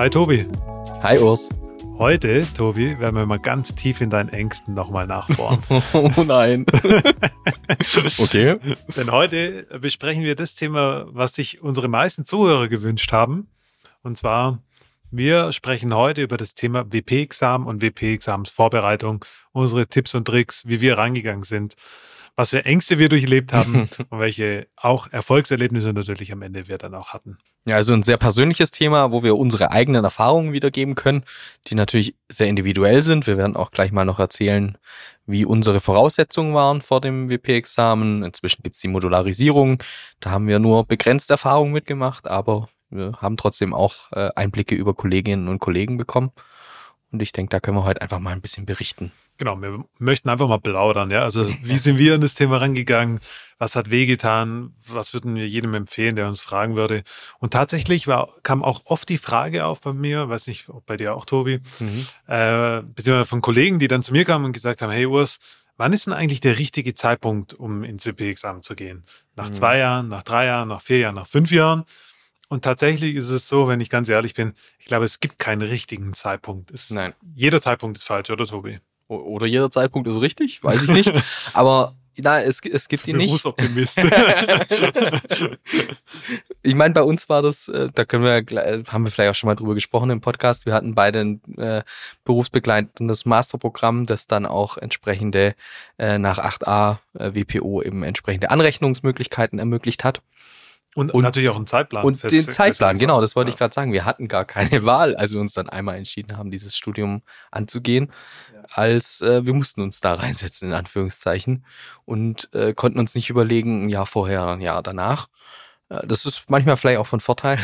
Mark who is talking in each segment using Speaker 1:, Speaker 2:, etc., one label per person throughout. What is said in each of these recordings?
Speaker 1: Hi Tobi.
Speaker 2: Hi Urs.
Speaker 1: Heute, Tobi, werden wir mal ganz tief in deinen Ängsten nochmal nachbohren.
Speaker 2: oh nein. okay.
Speaker 1: Denn heute besprechen wir das Thema, was sich unsere meisten Zuhörer gewünscht haben. Und zwar, wir sprechen heute über das Thema WP-Examen und WP-Examensvorbereitung, unsere Tipps und Tricks, wie wir rangegangen sind, was für Ängste wir durchlebt haben und welche auch Erfolgserlebnisse natürlich am Ende wir dann auch hatten.
Speaker 2: Ja, also ein sehr persönliches Thema, wo wir unsere eigenen Erfahrungen wiedergeben können, die natürlich sehr individuell sind. Wir werden auch gleich mal noch erzählen, wie unsere Voraussetzungen waren vor dem WP-Examen. Inzwischen gibt's die Modularisierung. Da haben wir nur begrenzt Erfahrung mitgemacht, aber wir haben trotzdem auch äh, Einblicke über Kolleginnen und Kollegen bekommen. Und ich denke, da können wir heute einfach mal ein bisschen berichten.
Speaker 1: Genau, wir möchten einfach mal plaudern, ja. Also wie sind wir an das Thema rangegangen? Was hat wehgetan? Was würden wir jedem empfehlen, der uns fragen würde? Und tatsächlich war, kam auch oft die Frage auf bei mir, weiß nicht, ob bei dir auch, Tobi, mhm. äh, beziehungsweise von Kollegen, die dann zu mir kamen und gesagt haben, hey Urs, wann ist denn eigentlich der richtige Zeitpunkt, um ins WP-Examen zu gehen? Nach mhm. zwei Jahren, nach drei Jahren, nach vier Jahren, nach fünf Jahren? Und tatsächlich ist es so, wenn ich ganz ehrlich bin, ich glaube, es gibt keinen richtigen Zeitpunkt. Es,
Speaker 2: Nein.
Speaker 1: Jeder Zeitpunkt ist falsch, oder Tobi?
Speaker 2: Oder jeder Zeitpunkt ist richtig, weiß ich nicht. Aber na, es, es gibt ihn nicht.
Speaker 1: Berufsoptimist.
Speaker 2: ich meine, bei uns war das, äh, da können wir, haben wir vielleicht auch schon mal drüber gesprochen im Podcast. Wir hatten beide ein äh, berufsbegleitendes Masterprogramm, das dann auch entsprechende äh, nach 8a äh, WPO eben entsprechende Anrechnungsmöglichkeiten ermöglicht hat.
Speaker 1: Und, und, natürlich auch einen Zeitplan.
Speaker 2: Und fest, den Zeitplan, genau, das wollte ja. ich gerade sagen. Wir hatten gar keine Wahl, als wir uns dann einmal entschieden haben, dieses Studium anzugehen, ja. als äh, wir mussten uns da reinsetzen, in Anführungszeichen, und äh, konnten uns nicht überlegen, ein Jahr vorher, ein Jahr danach. Äh, das ist manchmal vielleicht auch von Vorteil,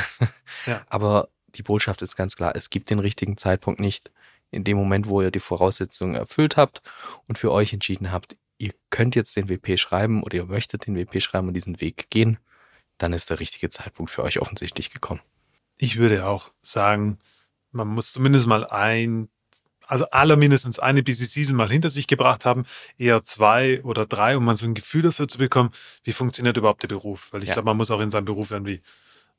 Speaker 2: ja. aber die Botschaft ist ganz klar, es gibt den richtigen Zeitpunkt nicht. In dem Moment, wo ihr die Voraussetzungen erfüllt habt und für euch entschieden habt, ihr könnt jetzt den WP schreiben oder ihr möchtet den WP schreiben und diesen Weg gehen, dann ist der richtige Zeitpunkt für euch offensichtlich gekommen.
Speaker 1: Ich würde auch sagen, man muss zumindest mal ein, also aller mindestens eine Busy Season mal hinter sich gebracht haben, eher zwei oder drei, um mal so ein Gefühl dafür zu bekommen, wie funktioniert überhaupt der Beruf. Weil ich ja. glaube, man muss auch in seinem Beruf irgendwie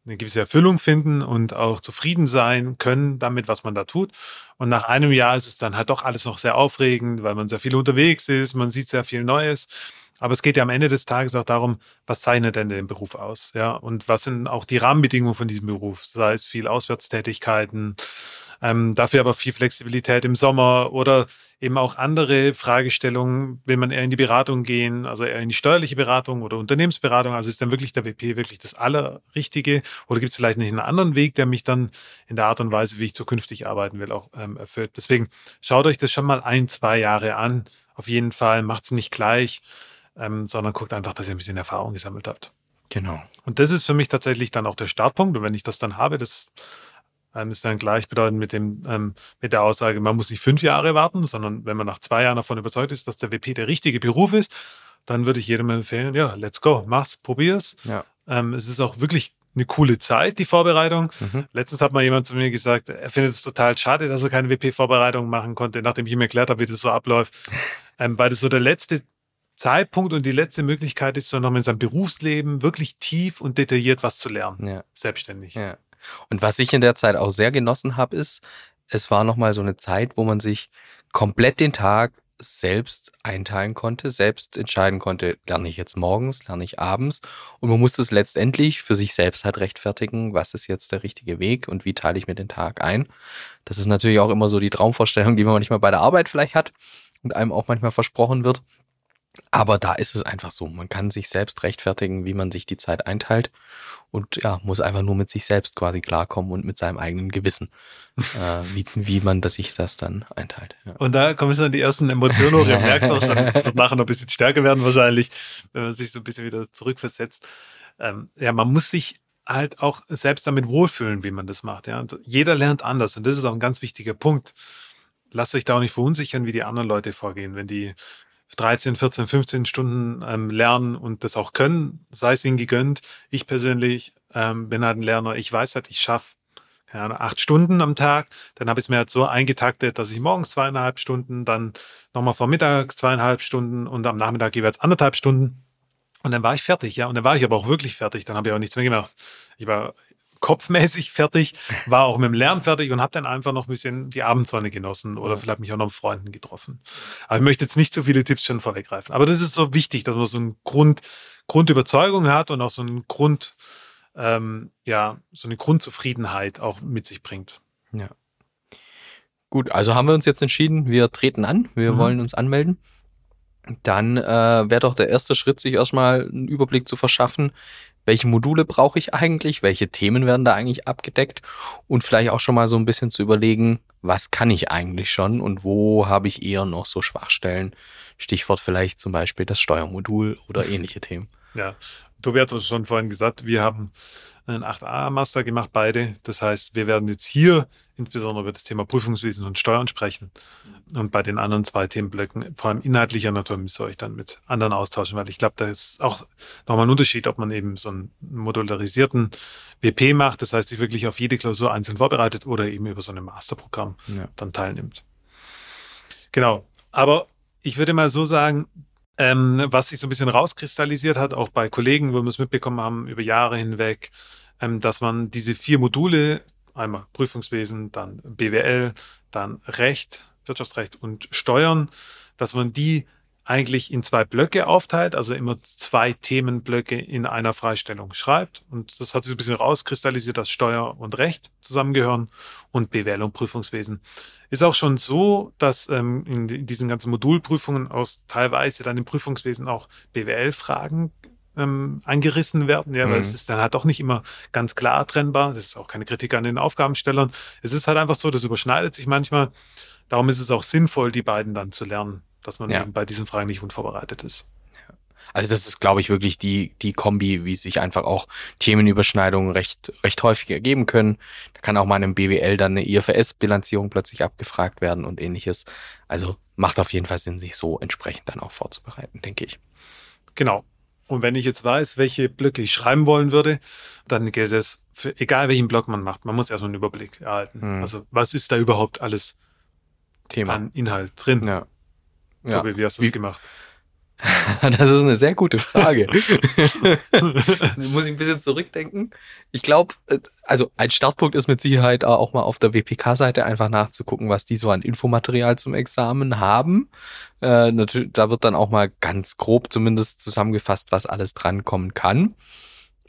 Speaker 1: eine gewisse Erfüllung finden und auch zufrieden sein können damit, was man da tut. Und nach einem Jahr ist es dann halt doch alles noch sehr aufregend, weil man sehr viel unterwegs ist, man sieht sehr viel Neues. Aber es geht ja am Ende des Tages auch darum, was zeichnet denn den Beruf aus? Ja, und was sind auch die Rahmenbedingungen von diesem Beruf? Sei es viel Auswärtstätigkeiten, ähm, dafür aber viel Flexibilität im Sommer oder eben auch andere Fragestellungen, will man eher in die Beratung gehen, also eher in die steuerliche Beratung oder Unternehmensberatung, also ist dann wirklich der WP wirklich das Allerrichtige oder gibt es vielleicht nicht einen anderen Weg, der mich dann in der Art und Weise, wie ich zukünftig arbeiten will, auch ähm, erfüllt. Deswegen schaut euch das schon mal ein, zwei Jahre an. Auf jeden Fall macht es nicht gleich ähm, sondern guckt einfach, dass ihr ein bisschen Erfahrung gesammelt habt.
Speaker 2: Genau.
Speaker 1: Und das ist für mich tatsächlich dann auch der Startpunkt. Und wenn ich das dann habe, das ähm, ist dann gleichbedeutend mit, dem, ähm, mit der Aussage, man muss nicht fünf Jahre warten, sondern wenn man nach zwei Jahren davon überzeugt ist, dass der WP der richtige Beruf ist, dann würde ich jedem empfehlen, ja, let's go, mach's, probier's.
Speaker 2: Ja.
Speaker 1: Ähm, es ist auch wirklich eine coole Zeit, die Vorbereitung. Mhm. Letztens hat mal jemand zu mir gesagt, er findet es total schade, dass er keine WP-Vorbereitung machen konnte, nachdem ich ihm erklärt habe, wie das so abläuft. Ähm, weil das so der letzte Zeitpunkt und die letzte Möglichkeit ist, so noch in seinem Berufsleben wirklich tief und detailliert was zu lernen.
Speaker 2: Ja.
Speaker 1: Selbstständig.
Speaker 2: Ja. Und was ich in der Zeit auch sehr genossen habe, ist, es war nochmal so eine Zeit, wo man sich komplett den Tag selbst einteilen konnte, selbst entscheiden konnte, lerne ich jetzt morgens, lerne ich abends. Und man musste es letztendlich für sich selbst halt rechtfertigen, was ist jetzt der richtige Weg und wie teile ich mir den Tag ein. Das ist natürlich auch immer so die Traumvorstellung, die man manchmal bei der Arbeit vielleicht hat und einem auch manchmal versprochen wird. Aber da ist es einfach so. Man kann sich selbst rechtfertigen, wie man sich die Zeit einteilt und ja, muss einfach nur mit sich selbst quasi klarkommen und mit seinem eigenen Gewissen, äh, wie, wie man das sich das dann einteilt.
Speaker 1: Ja. Und da kommen schon die ersten Emotionen hoch. Ihr merkt auch schon, es wird nachher noch ein bisschen stärker werden wahrscheinlich, wenn man sich so ein bisschen wieder zurückversetzt. Ähm, ja, man muss sich halt auch selbst damit wohlfühlen, wie man das macht. Ja? Und jeder lernt anders und das ist auch ein ganz wichtiger Punkt. Lasst euch da auch nicht verunsichern, wie die anderen Leute vorgehen. Wenn die 13, 14, 15 Stunden ähm, lernen und das auch können, sei es ihnen gegönnt. Ich persönlich ähm, bin halt ein Lerner. Ich weiß halt, ich schaffe keine Ahnung, acht Stunden am Tag. Dann habe ich es mir halt so eingetaktet, dass ich morgens zweieinhalb Stunden, dann nochmal vor Mittag zweieinhalb Stunden und am Nachmittag jeweils anderthalb Stunden. Und dann war ich fertig, ja. Und dann war ich aber auch wirklich fertig. Dann habe ich auch nichts mehr gemacht. Ich war kopfmäßig fertig, war auch mit dem Lernen fertig und habe dann einfach noch ein bisschen die Abendsonne genossen oder vielleicht mich auch noch mit Freunden getroffen. Aber ich möchte jetzt nicht so viele Tipps schon vorweggreifen. Aber das ist so wichtig, dass man so eine Grund, Grundüberzeugung hat und auch so einen Grund, ähm, ja, so eine Grundzufriedenheit auch mit sich bringt.
Speaker 2: Ja. Gut, also haben wir uns jetzt entschieden, wir treten an, wir mhm. wollen uns anmelden. Dann äh, wäre doch der erste Schritt, sich erstmal einen Überblick zu verschaffen, welche Module brauche ich eigentlich, welche Themen werden da eigentlich abgedeckt und vielleicht auch schon mal so ein bisschen zu überlegen, was kann ich eigentlich schon und wo habe ich eher noch so Schwachstellen. Stichwort vielleicht zum Beispiel das Steuermodul oder ähnliche Themen.
Speaker 1: Ja, Tobi hat es schon vorhin gesagt, wir haben einen 8a-Master gemacht, beide. Das heißt, wir werden jetzt hier insbesondere über das Thema Prüfungswesen und Steuern sprechen. Und bei den anderen zwei Themenblöcken, vor allem inhaltlicher Natur, müsst ihr euch dann mit anderen austauschen, weil ich glaube, da ist auch nochmal ein Unterschied, ob man eben so einen modularisierten WP macht, das heißt, sich wirklich auf jede Klausur einzeln vorbereitet oder eben über so ein Masterprogramm ja. dann teilnimmt. Genau. Aber ich würde mal so sagen, ähm, was sich so ein bisschen rauskristallisiert hat, auch bei Kollegen, wo wir es mitbekommen haben über Jahre hinweg, ähm, dass man diese vier Module, einmal Prüfungswesen, dann BWL, dann Recht, Wirtschaftsrecht und Steuern, dass man die eigentlich in zwei Blöcke aufteilt, also immer zwei Themenblöcke in einer Freistellung schreibt. Und das hat sich ein bisschen rauskristallisiert, dass Steuer und Recht zusammengehören und BWL und Prüfungswesen. Ist auch schon so, dass ähm, in diesen ganzen Modulprüfungen aus teilweise dann im Prüfungswesen auch BWL-Fragen ähm, angerissen werden, ja, mhm. weil es ist dann halt doch nicht immer ganz klar trennbar. Das ist auch keine Kritik an den Aufgabenstellern. Es ist halt einfach so, das überschneidet sich manchmal. Darum ist es auch sinnvoll, die beiden dann zu lernen dass man ja. eben bei diesen Fragen nicht unvorbereitet ist.
Speaker 2: Also das ist, glaube ich, wirklich die, die Kombi, wie sich einfach auch Themenüberschneidungen recht, recht häufig ergeben können. Da kann auch mal in BWL dann eine IFRS-Bilanzierung plötzlich abgefragt werden und ähnliches. Also macht auf jeden Fall Sinn, sich so entsprechend dann auch vorzubereiten, denke ich.
Speaker 1: Genau. Und wenn ich jetzt weiß, welche Blöcke ich schreiben wollen würde, dann gilt es für egal welchen Block man macht, man muss erstmal einen Überblick erhalten. Hm. Also was ist da überhaupt alles Thema. an Inhalt drin?
Speaker 2: Ja.
Speaker 1: Ja. Tobi, wie hast du das gemacht?
Speaker 2: Das ist eine sehr gute Frage. muss ich ein bisschen zurückdenken. Ich glaube, äh, also ein Startpunkt ist mit Sicherheit auch mal auf der WPK-Seite einfach nachzugucken, was die so an Infomaterial zum Examen haben. Äh, da wird dann auch mal ganz grob zumindest zusammengefasst, was alles drankommen kann.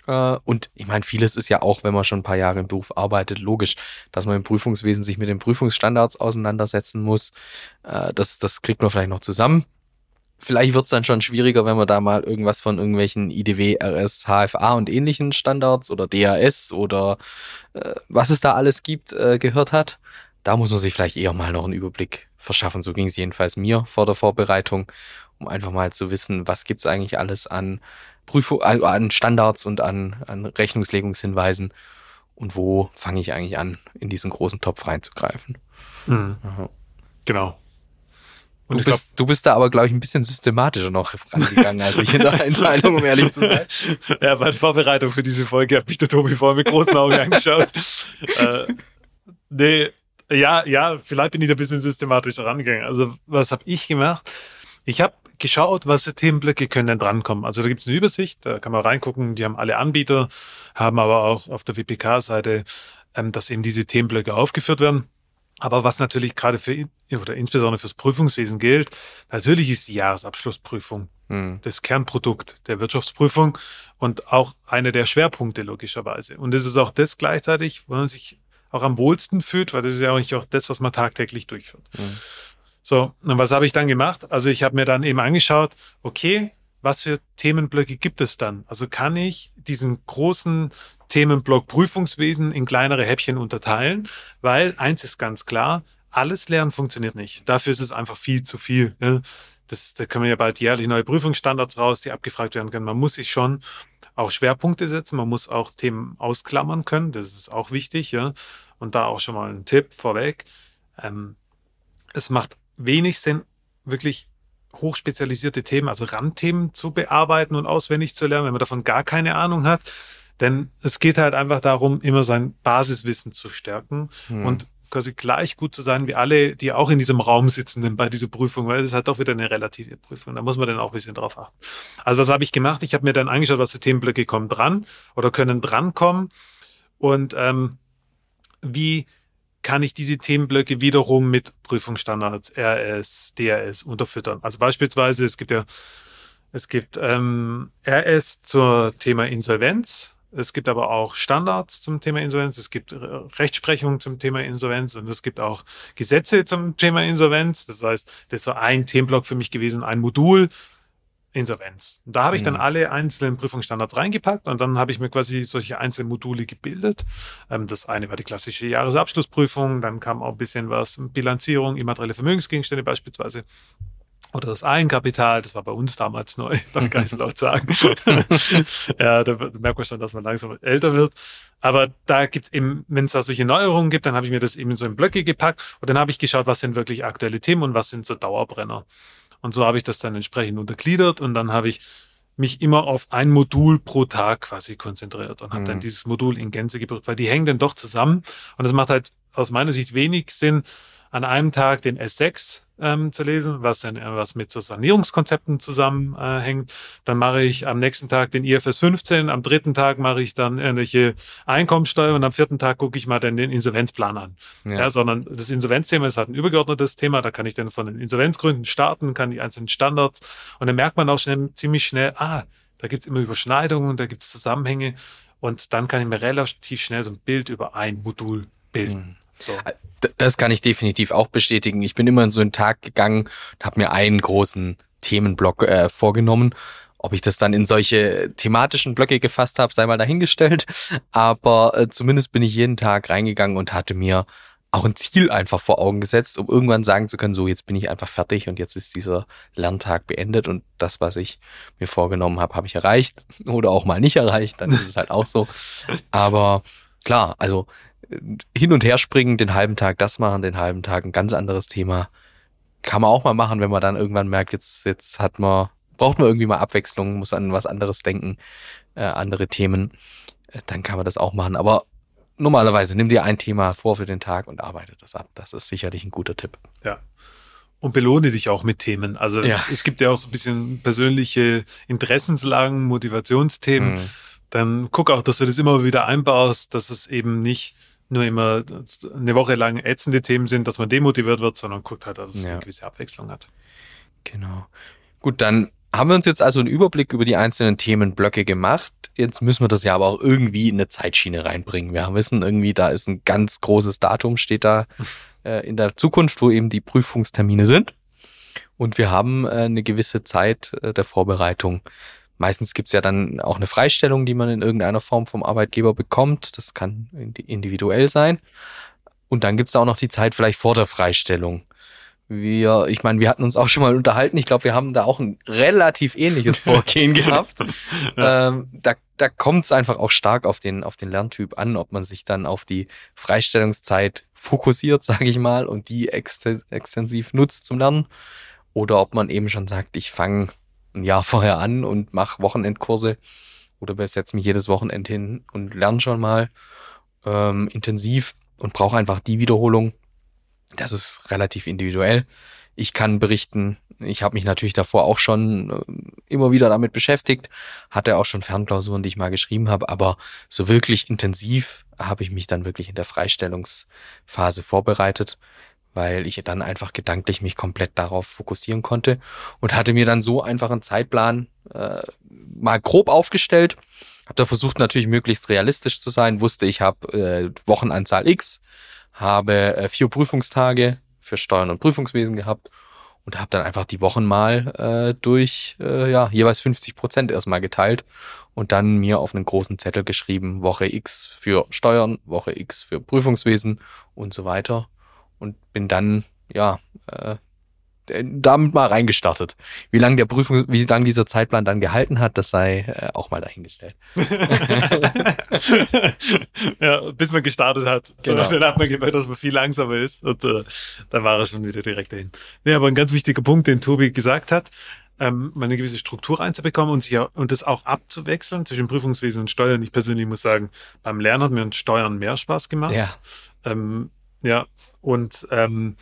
Speaker 2: Äh, und ich meine, vieles ist ja auch, wenn man schon ein paar Jahre im Beruf arbeitet, logisch, dass man im Prüfungswesen sich mit den Prüfungsstandards auseinandersetzen muss. Äh, das, das kriegt man vielleicht noch zusammen. Vielleicht wird es dann schon schwieriger, wenn man da mal irgendwas von irgendwelchen IDW, RS, HFA und ähnlichen Standards oder DAS oder äh, was es da alles gibt, äh, gehört hat. Da muss man sich vielleicht eher mal noch einen Überblick verschaffen. So ging es jedenfalls mir vor der Vorbereitung, um einfach mal zu wissen, was gibt's eigentlich alles an Prüfung, äh, an Standards und an, an Rechnungslegungshinweisen und wo fange ich eigentlich an, in diesen großen Topf reinzugreifen.
Speaker 1: Mhm. Genau.
Speaker 2: Und du bist, glaub, du bist da aber, glaube ich, ein bisschen systematischer noch rangegangen als ich in der Einteilung, um ehrlich zu sein.
Speaker 1: Ja, bei der Vorbereitung für diese Folge hat mich der Tobi vorher mit großen Augen angeschaut. äh, nee, ja, ja, vielleicht bin ich da ein bisschen systematischer rangegangen. Also, was habe ich gemacht? Ich habe geschaut, was für Themenblöcke können denn drankommen. Also da gibt es eine Übersicht, da kann man reingucken, die haben alle Anbieter, haben aber auch auf der WPK-Seite, ähm, dass eben diese Themenblöcke aufgeführt werden. Aber was natürlich gerade für oder insbesondere fürs Prüfungswesen gilt, natürlich ist die Jahresabschlussprüfung hm. das Kernprodukt der Wirtschaftsprüfung und auch einer der Schwerpunkte logischerweise. Und es ist auch das gleichzeitig, wo man sich auch am wohlsten fühlt, weil das ist ja auch nicht auch das, was man tagtäglich durchführt. Hm. So, und was habe ich dann gemacht? Also ich habe mir dann eben angeschaut, okay, was für Themenblöcke gibt es dann? Also kann ich diesen großen Themenblock Prüfungswesen in kleinere Häppchen unterteilen? Weil eins ist ganz klar, alles Lernen funktioniert nicht. Dafür ist es einfach viel zu viel. Das, da kommen ja bald jährlich neue Prüfungsstandards raus, die abgefragt werden können. Man muss sich schon auch Schwerpunkte setzen, man muss auch Themen ausklammern können, das ist auch wichtig, ja. Und da auch schon mal ein Tipp vorweg. Ähm, es macht wenig Sinn, wirklich hochspezialisierte Themen, also Randthemen zu bearbeiten und auswendig zu lernen, wenn man davon gar keine Ahnung hat. Denn es geht halt einfach darum, immer sein Basiswissen zu stärken hm. und quasi gleich gut zu sein wie alle, die auch in diesem Raum sitzen bei dieser Prüfung, weil es ist halt doch wieder eine relative Prüfung. Da muss man dann auch ein bisschen drauf achten. Also was habe ich gemacht? Ich habe mir dann angeschaut, was für Themenblöcke kommen dran oder können drankommen und ähm, wie kann ich diese Themenblöcke wiederum mit Prüfungsstandards, RS, DRS unterfüttern. Also beispielsweise, es gibt ja, es gibt ähm, RS zur Thema Insolvenz, es gibt aber auch Standards zum Thema Insolvenz, es gibt Rechtsprechung zum Thema Insolvenz und es gibt auch Gesetze zum Thema Insolvenz. Das heißt, das so ein Themenblock für mich gewesen, ein Modul, Insolvenz. Und da habe ich dann mhm. alle einzelnen Prüfungsstandards reingepackt und dann habe ich mir quasi solche einzelnen Module gebildet. Ähm, das eine war die klassische Jahresabschlussprüfung, dann kam auch ein bisschen was Bilanzierung, immaterielle Vermögensgegenstände beispielsweise. Oder das Eigenkapital, das war bei uns damals neu, darf gar nicht so laut sagen. ja, da merkt man schon, dass man langsam älter wird. Aber da gibt's eben, wenn es da solche Neuerungen gibt, dann habe ich mir das eben so in Blöcke gepackt und dann habe ich geschaut, was sind wirklich aktuelle Themen und was sind so Dauerbrenner. Und so habe ich das dann entsprechend untergliedert und dann habe ich mich immer auf ein Modul pro Tag quasi konzentriert und habe mhm. dann dieses Modul in Gänze geprüft, weil die hängen dann doch zusammen und es macht halt aus meiner Sicht wenig Sinn, an einem Tag den S6 ähm, zu lesen, was dann was mit so Sanierungskonzepten zusammenhängt. Äh, dann mache ich am nächsten Tag den IFS 15, am dritten Tag mache ich dann irgendwelche Einkommensteuer und am vierten Tag gucke ich mal dann den Insolvenzplan an. Ja. ja. sondern das Insolvenzthema ist halt ein übergeordnetes Thema, da kann ich dann von den Insolvenzgründen starten, kann die einzelnen Standards und dann merkt man auch schnell, ziemlich schnell, ah, da gibt's immer Überschneidungen, da gibt's Zusammenhänge und dann kann ich mir relativ schnell so ein Bild über ein Modul bilden. Mhm. So. Äh,
Speaker 2: das kann ich definitiv auch bestätigen. Ich bin immer in so einen Tag gegangen und habe mir einen großen Themenblock äh, vorgenommen. Ob ich das dann in solche thematischen Blöcke gefasst habe, sei mal dahingestellt. Aber äh, zumindest bin ich jeden Tag reingegangen und hatte mir auch ein Ziel einfach vor Augen gesetzt, um irgendwann sagen zu können, so jetzt bin ich einfach fertig und jetzt ist dieser Lerntag beendet und das, was ich mir vorgenommen habe, habe ich erreicht oder auch mal nicht erreicht, dann ist es halt auch so. Aber klar, also hin und her springen, den halben Tag das machen, den halben Tag ein ganz anderes Thema. Kann man auch mal machen, wenn man dann irgendwann merkt, jetzt, jetzt hat man, braucht man irgendwie mal Abwechslung, muss an was anderes denken, äh, andere Themen, äh, dann kann man das auch machen. Aber normalerweise nimm dir ein Thema vor für den Tag und arbeite das ab. Das ist sicherlich ein guter Tipp.
Speaker 1: Ja. Und belohne dich auch mit Themen. Also ja. es gibt ja auch so ein bisschen persönliche Interessenslagen, Motivationsthemen. Mhm. Dann guck auch, dass du das immer wieder einbaust, dass es eben nicht nur immer eine Woche lang ätzende Themen sind, dass man demotiviert wird, sondern guckt halt, dass es ja. eine gewisse Abwechslung hat.
Speaker 2: Genau. Gut, dann haben wir uns jetzt also einen Überblick über die einzelnen Themenblöcke gemacht. Jetzt müssen wir das ja aber auch irgendwie in eine Zeitschiene reinbringen. Wir wissen irgendwie, da ist ein ganz großes Datum, steht da äh, in der Zukunft, wo eben die Prüfungstermine sind. Und wir haben äh, eine gewisse Zeit äh, der Vorbereitung. Meistens gibt's ja dann auch eine Freistellung, die man in irgendeiner Form vom Arbeitgeber bekommt. Das kann individuell sein. Und dann gibt's auch noch die Zeit vielleicht vor der Freistellung. Wir, ich meine, wir hatten uns auch schon mal unterhalten. Ich glaube, wir haben da auch ein relativ ähnliches Vorgehen gehabt. ähm, da da kommt es einfach auch stark auf den, auf den Lerntyp an, ob man sich dann auf die Freistellungszeit fokussiert, sage ich mal, und die extensiv nutzt zum Lernen. Oder ob man eben schon sagt, ich fange ein Jahr vorher an und mache Wochenendkurse. Oder setze mich jedes Wochenende hin und lerne schon mal ähm, intensiv und brauche einfach die Wiederholung. Das ist relativ individuell. Ich kann berichten, ich habe mich natürlich davor auch schon äh, immer wieder damit beschäftigt, hatte auch schon Fernklausuren, die ich mal geschrieben habe, aber so wirklich intensiv habe ich mich dann wirklich in der Freistellungsphase vorbereitet weil ich dann einfach gedanklich mich komplett darauf fokussieren konnte und hatte mir dann so einfach einen Zeitplan äh, mal grob aufgestellt. Habe da versucht natürlich möglichst realistisch zu sein, wusste ich habe äh, Wochenanzahl X, habe äh, vier Prüfungstage für Steuern und Prüfungswesen gehabt und habe dann einfach die Wochen mal äh, durch äh, ja jeweils 50 Prozent erstmal geteilt und dann mir auf einen großen Zettel geschrieben Woche X für Steuern, Woche X für Prüfungswesen und so weiter und bin dann, ja, äh, äh, damit mal reingestartet. Wie lange der Prüfung, wie lange dieser Zeitplan dann gehalten hat, das sei äh, auch mal dahingestellt.
Speaker 1: ja, bis man gestartet hat. Genau. So, dann hat man gemerkt, dass man viel langsamer ist und äh, dann war er schon wieder direkt dahin. Nee, aber ein ganz wichtiger Punkt, den Tobi gesagt hat, ähm, eine gewisse Struktur reinzubekommen und, sich, und das auch abzuwechseln zwischen Prüfungswesen und Steuern. Ich persönlich muss sagen, beim Lernen hat mir Steuern mehr Spaß gemacht.
Speaker 2: Ja.
Speaker 1: Ähm, ja, und ähm,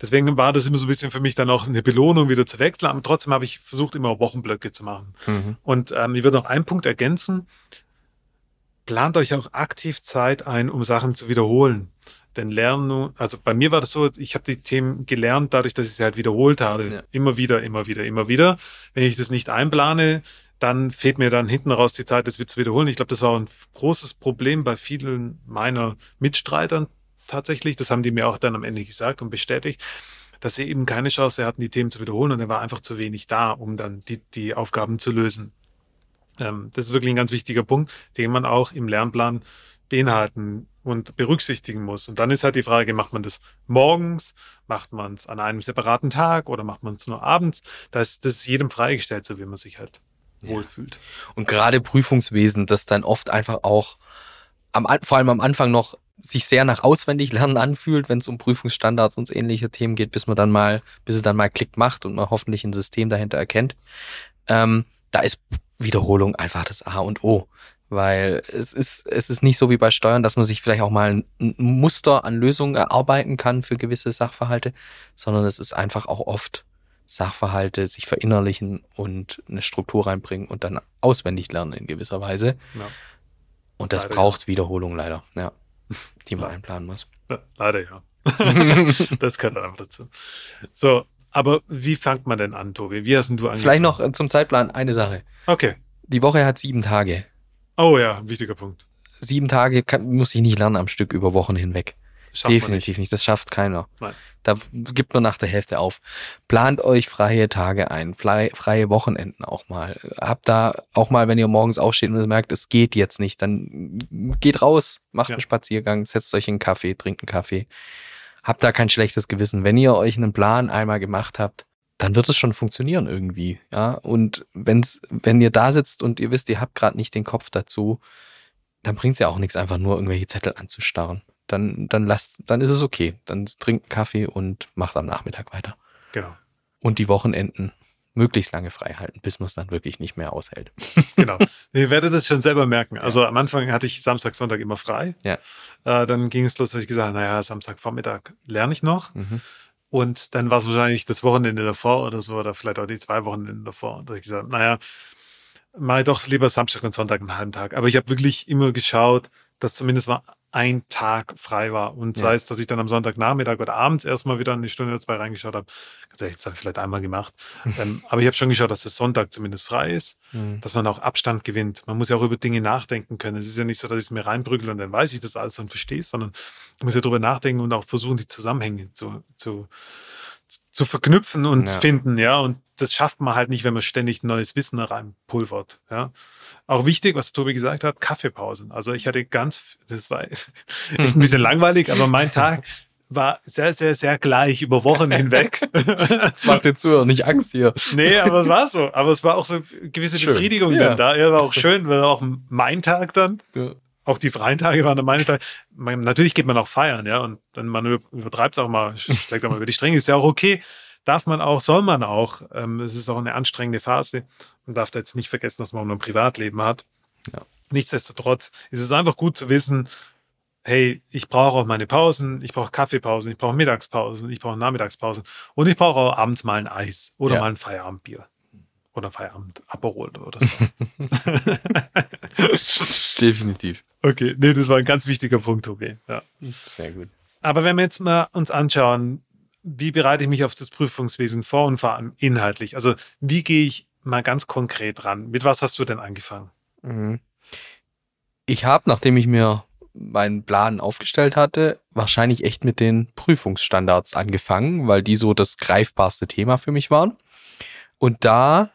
Speaker 1: deswegen war das immer so ein bisschen für mich dann auch eine Belohnung, wieder zu wechseln. Aber trotzdem habe ich versucht, immer Wochenblöcke zu machen. Mhm. Und ähm, ich würde noch einen Punkt ergänzen. Plant euch auch aktiv Zeit ein, um Sachen zu wiederholen. Denn Lernen, also bei mir war das so, ich habe die Themen gelernt, dadurch, dass ich sie halt wiederholt habe. Ja. Immer wieder, immer wieder, immer wieder. Wenn ich das nicht einplane, dann fehlt mir dann hinten raus die Zeit, das wieder zu wiederholen. Ich glaube, das war ein großes Problem bei vielen meiner Mitstreitern tatsächlich. Das haben die mir auch dann am Ende gesagt und bestätigt, dass sie eben keine Chance hatten, die Themen zu wiederholen und er war einfach zu wenig da, um dann die, die Aufgaben zu lösen. Ähm, das ist wirklich ein ganz wichtiger Punkt, den man auch im Lernplan beinhalten und berücksichtigen muss. Und dann ist halt die Frage, macht man das morgens, macht man es an einem separaten Tag oder macht man es nur abends? Da ist das ist jedem freigestellt, so wie man sich halt ja. wohlfühlt.
Speaker 2: Und gerade Prüfungswesen, das dann oft einfach auch am, vor allem am Anfang noch sich sehr nach auswendig lernen anfühlt, wenn es um Prüfungsstandards und ähnliche Themen geht, bis man dann mal, bis es dann mal Klick macht und man hoffentlich ein System dahinter erkennt. Ähm, da ist Wiederholung einfach das A und O. Weil es ist, es ist nicht so wie bei Steuern, dass man sich vielleicht auch mal ein Muster an Lösungen erarbeiten kann für gewisse Sachverhalte, sondern es ist einfach auch oft Sachverhalte sich verinnerlichen und eine Struktur reinbringen und dann auswendig lernen in gewisser Weise. Ja. Und das leider braucht ja. Wiederholung leider, ja, die man ja. einplanen muss.
Speaker 1: leider ja. das gehört einfach dazu. So, aber wie fängt man denn an, Tobi? Wie hast denn du
Speaker 2: angefangen? Vielleicht noch äh, zum Zeitplan eine Sache.
Speaker 1: Okay.
Speaker 2: Die Woche hat sieben Tage.
Speaker 1: Oh ja, wichtiger Punkt.
Speaker 2: Sieben Tage kann, muss ich nicht lernen am Stück über Wochen hinweg. Schafft Definitiv nicht. nicht. Das schafft keiner. Nein. Da gibt man nach der Hälfte auf. Plant euch freie Tage ein, freie Wochenenden auch mal. Habt da auch mal, wenn ihr morgens aufsteht und merkt, es geht jetzt nicht, dann geht raus, macht ja. einen Spaziergang, setzt euch einen Kaffee, trinkt einen Kaffee. Habt da kein schlechtes Gewissen. Wenn ihr euch einen Plan einmal gemacht habt, dann wird es schon funktionieren irgendwie. Ja, und wenn's, wenn ihr da sitzt und ihr wisst, ihr habt gerade nicht den Kopf dazu, dann bringt es ja auch nichts, einfach nur irgendwelche Zettel anzustarren. Dann, dann lasst, dann ist es okay. Dann trinkt Kaffee und macht am Nachmittag weiter.
Speaker 1: Genau.
Speaker 2: Und die Wochenenden möglichst lange frei halten, bis man es dann wirklich nicht mehr aushält.
Speaker 1: genau. Ihr werdet das schon selber merken. Also am Anfang hatte ich Samstag, Sonntag immer frei.
Speaker 2: Ja.
Speaker 1: Äh, dann ging es los, dass ich gesagt habe, naja, Samstagvormittag lerne ich noch. Mhm. Und dann war es wahrscheinlich das Wochenende davor oder so, oder vielleicht auch die zwei Wochenende davor. Und da habe ich gesagt, naja, mal doch lieber Samstag und Sonntag einen halben Tag. Aber ich habe wirklich immer geschaut, dass zumindest mal ein Tag frei war. Und sei es, dass ich dann am Sonntagnachmittag oder abends erstmal wieder eine Stunde oder zwei reingeschaut habe. Ganz ehrlich, das habe ich vielleicht einmal gemacht. ähm, aber ich habe schon geschaut, dass der Sonntag zumindest frei ist, mhm. dass man auch Abstand gewinnt. Man muss ja auch über Dinge nachdenken können. Es ist ja nicht so, dass ich es mir reinprügel und dann weiß ich das alles und verstehe es, sondern ich muss ja darüber nachdenken und auch versuchen, die Zusammenhänge zu, zu, zu verknüpfen und ja. finden, ja. Und das schafft man halt nicht, wenn man ständig neues Wissen reinpulvert, ja. Auch wichtig, was Tobi gesagt hat, Kaffeepausen. Also ich hatte ganz, das war echt ein bisschen langweilig, aber mein Tag war sehr, sehr, sehr gleich über Wochen hinweg.
Speaker 2: Das macht dir zu, nicht Angst hier.
Speaker 1: Nee, aber es war so. Aber es war auch so eine gewisse schön. Befriedigung ja. dann da. Ja, war auch schön, war auch mein Tag dann. Ja. Auch die freien Tage waren dann meine Tage. Man, natürlich geht man auch feiern, ja. Und dann man übertreibt es auch mal, schlägt auch mal über die Stränge, ist ja auch okay. Darf man auch, soll man auch. Ähm, es ist auch eine anstrengende Phase. Man darf da jetzt nicht vergessen, dass man auch ein Privatleben hat. Ja. Nichtsdestotrotz ist es einfach gut zu wissen, hey, ich brauche auch meine Pausen, ich brauche Kaffeepausen, ich brauche Mittagspausen, ich brauche Nachmittagspausen und ich brauche auch abends mal ein Eis oder ja. mal ein Feierabendbier oder Feierabend Aperol oder so.
Speaker 2: Definitiv.
Speaker 1: Okay, nee, das war ein ganz wichtiger Punkt, okay. Ja.
Speaker 2: Sehr gut.
Speaker 1: Aber wenn wir jetzt mal uns anschauen, wie bereite ich mich auf das Prüfungswesen vor und vor allem inhaltlich? Also, wie gehe ich mal ganz konkret ran? Mit was hast du denn angefangen? Mhm.
Speaker 2: Ich habe, nachdem ich mir meinen Plan aufgestellt hatte, wahrscheinlich echt mit den Prüfungsstandards angefangen, weil die so das greifbarste Thema für mich waren. Und da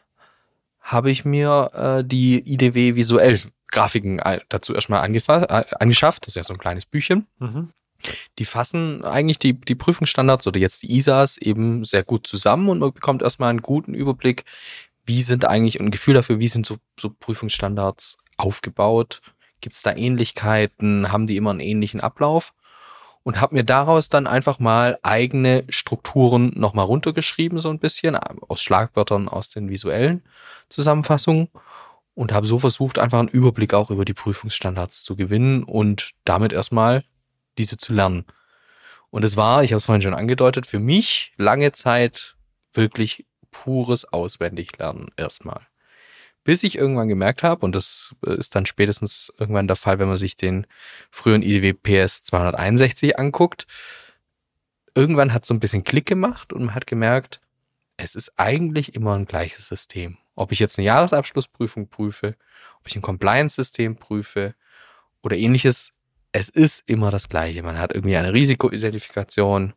Speaker 2: habe ich mir äh, die IDW visuell Grafiken äh, dazu erstmal äh, angeschafft. Das ist ja so ein kleines Büchchen. Mhm. Die fassen eigentlich die, die Prüfungsstandards oder jetzt die ISAs eben sehr gut zusammen und man bekommt erstmal einen guten Überblick, wie sind eigentlich ein Gefühl dafür, wie sind so, so Prüfungsstandards aufgebaut? Gibt es da Ähnlichkeiten? Haben die immer einen ähnlichen Ablauf? Und habe mir daraus dann einfach mal eigene Strukturen nochmal runtergeschrieben, so ein bisschen, aus Schlagwörtern, aus den visuellen Zusammenfassungen und habe so versucht, einfach einen Überblick auch über die Prüfungsstandards zu gewinnen und damit erstmal diese zu lernen. Und es war, ich habe es vorhin schon angedeutet, für mich lange Zeit wirklich pures Auswendiglernen erstmal. Bis ich irgendwann gemerkt habe, und das ist dann spätestens irgendwann der Fall, wenn man sich den früheren IDW PS 261 anguckt, irgendwann hat so ein bisschen Klick gemacht und man hat gemerkt, es ist eigentlich immer ein gleiches System. Ob ich jetzt eine Jahresabschlussprüfung prüfe, ob ich ein Compliance-System prüfe oder ähnliches, es ist immer das Gleiche. Man hat irgendwie eine Risikoidentifikation,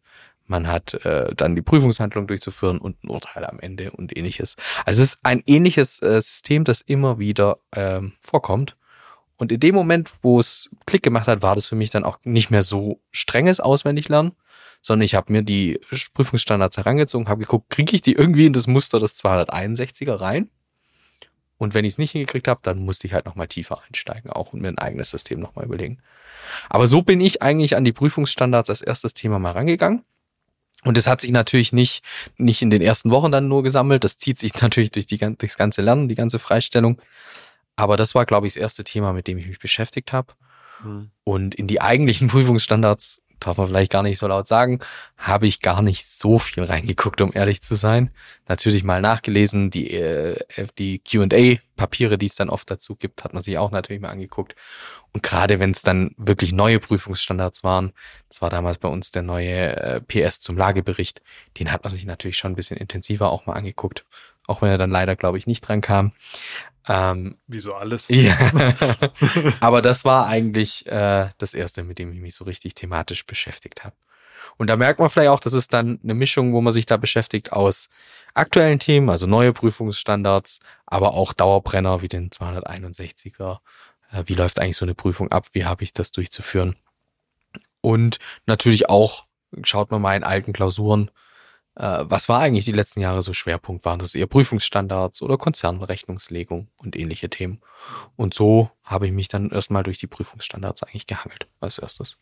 Speaker 2: man hat äh, dann die Prüfungshandlung durchzuführen und ein Urteil am Ende und ähnliches. Also es ist ein ähnliches äh, System, das immer wieder ähm, vorkommt. Und in dem Moment, wo es Klick gemacht hat, war das für mich dann auch nicht mehr so strenges Auswendiglernen, sondern ich habe mir die Prüfungsstandards herangezogen, habe geguckt, kriege ich die irgendwie in das Muster des 261er rein? Und wenn ich es nicht hingekriegt habe, dann musste ich halt nochmal tiefer einsteigen, auch und mir ein eigenes System nochmal überlegen. Aber so bin ich eigentlich an die Prüfungsstandards als erstes Thema mal rangegangen. Und es hat sich natürlich nicht, nicht in den ersten Wochen dann nur gesammelt. Das zieht sich natürlich durch die, durchs ganze Lernen, die ganze Freistellung. Aber das war, glaube ich, das erste Thema, mit dem ich mich beschäftigt habe. Mhm. Und in die eigentlichen Prüfungsstandards darf man vielleicht gar nicht so laut sagen, habe ich gar nicht so viel reingeguckt, um ehrlich zu sein. Natürlich mal nachgelesen, die, äh, die QA-Papiere, die es dann oft dazu gibt, hat man sich auch natürlich mal angeguckt. Und gerade wenn es dann wirklich neue Prüfungsstandards waren, das war damals bei uns der neue äh, PS zum Lagebericht, den hat man sich natürlich schon ein bisschen intensiver auch mal angeguckt. Auch wenn er dann leider, glaube ich, nicht dran kam.
Speaker 1: Ähm, Wie so alles.
Speaker 2: Ja. Aber das war eigentlich äh, das Erste, mit dem ich mich so richtig thematisch beschäftigt habe. Und da merkt man vielleicht auch, das ist dann eine Mischung, wo man sich da beschäftigt aus aktuellen Themen, also neue Prüfungsstandards, aber auch Dauerbrenner wie den 261er. Äh, wie läuft eigentlich so eine Prüfung ab? Wie habe ich das durchzuführen? Und natürlich auch schaut man mal in alten Klausuren, was war eigentlich die letzten Jahre so Schwerpunkt? Waren das eher Prüfungsstandards oder Konzernrechnungslegung und ähnliche Themen? Und so habe ich mich dann erstmal durch die Prüfungsstandards eigentlich gehangelt als erstes.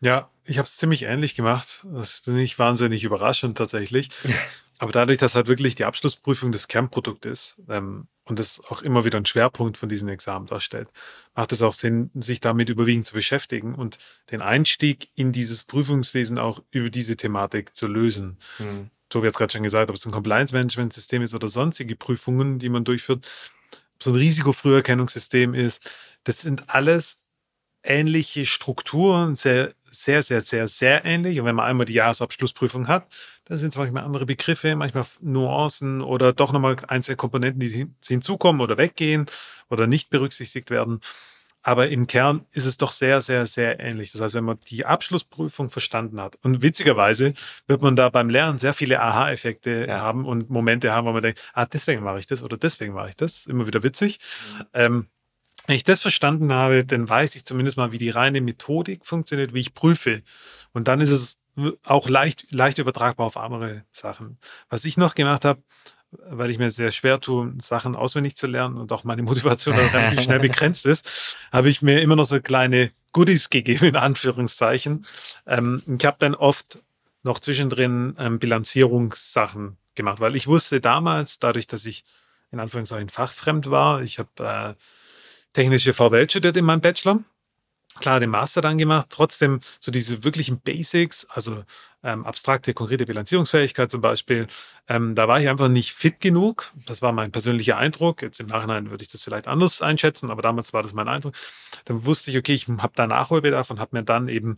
Speaker 1: Ja, ich habe es ziemlich ähnlich gemacht. Das ist nicht wahnsinnig überraschend tatsächlich. Aber dadurch, dass halt wirklich die Abschlussprüfung das Kernprodukt ist ähm, und das auch immer wieder ein Schwerpunkt von diesen Examen darstellt, macht es auch Sinn, sich damit überwiegend zu beschäftigen und den Einstieg in dieses Prüfungswesen auch über diese Thematik zu lösen. Mhm. Tobi hat es gerade schon gesagt, ob es ein Compliance-Management-System ist oder sonstige Prüfungen, die man durchführt, ob es ein Risikofrüherkennungssystem ist, das sind alles ähnliche Strukturen, sehr sehr, sehr, sehr, sehr ähnlich. Und wenn man einmal die Jahresabschlussprüfung hat, dann sind es manchmal andere Begriffe, manchmal Nuancen oder doch nochmal einzelne Komponenten, die hinzukommen oder weggehen oder nicht berücksichtigt werden. Aber im Kern ist es doch sehr, sehr, sehr ähnlich. Das heißt, wenn man die Abschlussprüfung verstanden hat und witzigerweise wird man da beim Lernen sehr viele Aha-Effekte ja. haben und Momente haben, wo man denkt, ah, deswegen mache ich das oder deswegen mache ich das. Immer wieder witzig. Mhm. Ähm, wenn ich das verstanden habe, dann weiß ich zumindest mal, wie die reine Methodik funktioniert, wie ich prüfe. Und dann ist es auch leicht, leicht übertragbar auf andere Sachen. Was ich noch gemacht habe, weil ich mir sehr schwer tue, Sachen auswendig zu lernen und auch meine Motivation relativ schnell begrenzt ist, habe ich mir immer noch so kleine Goodies gegeben, in Anführungszeichen. Ähm, ich habe dann oft noch zwischendrin ähm, Bilanzierungssachen gemacht, weil ich wusste damals, dadurch, dass ich in Anführungszeichen fachfremd war, ich habe äh, technische VWL studiert in meinem Bachelor. Klar, den Master dann gemacht, trotzdem so diese wirklichen Basics, also ähm, abstrakte, konkrete Bilanzierungsfähigkeit zum Beispiel, ähm, da war ich einfach nicht fit genug. Das war mein persönlicher Eindruck. Jetzt im Nachhinein würde ich das vielleicht anders einschätzen, aber damals war das mein Eindruck. Dann wusste ich, okay, ich habe da Nachholbedarf und habe mir dann eben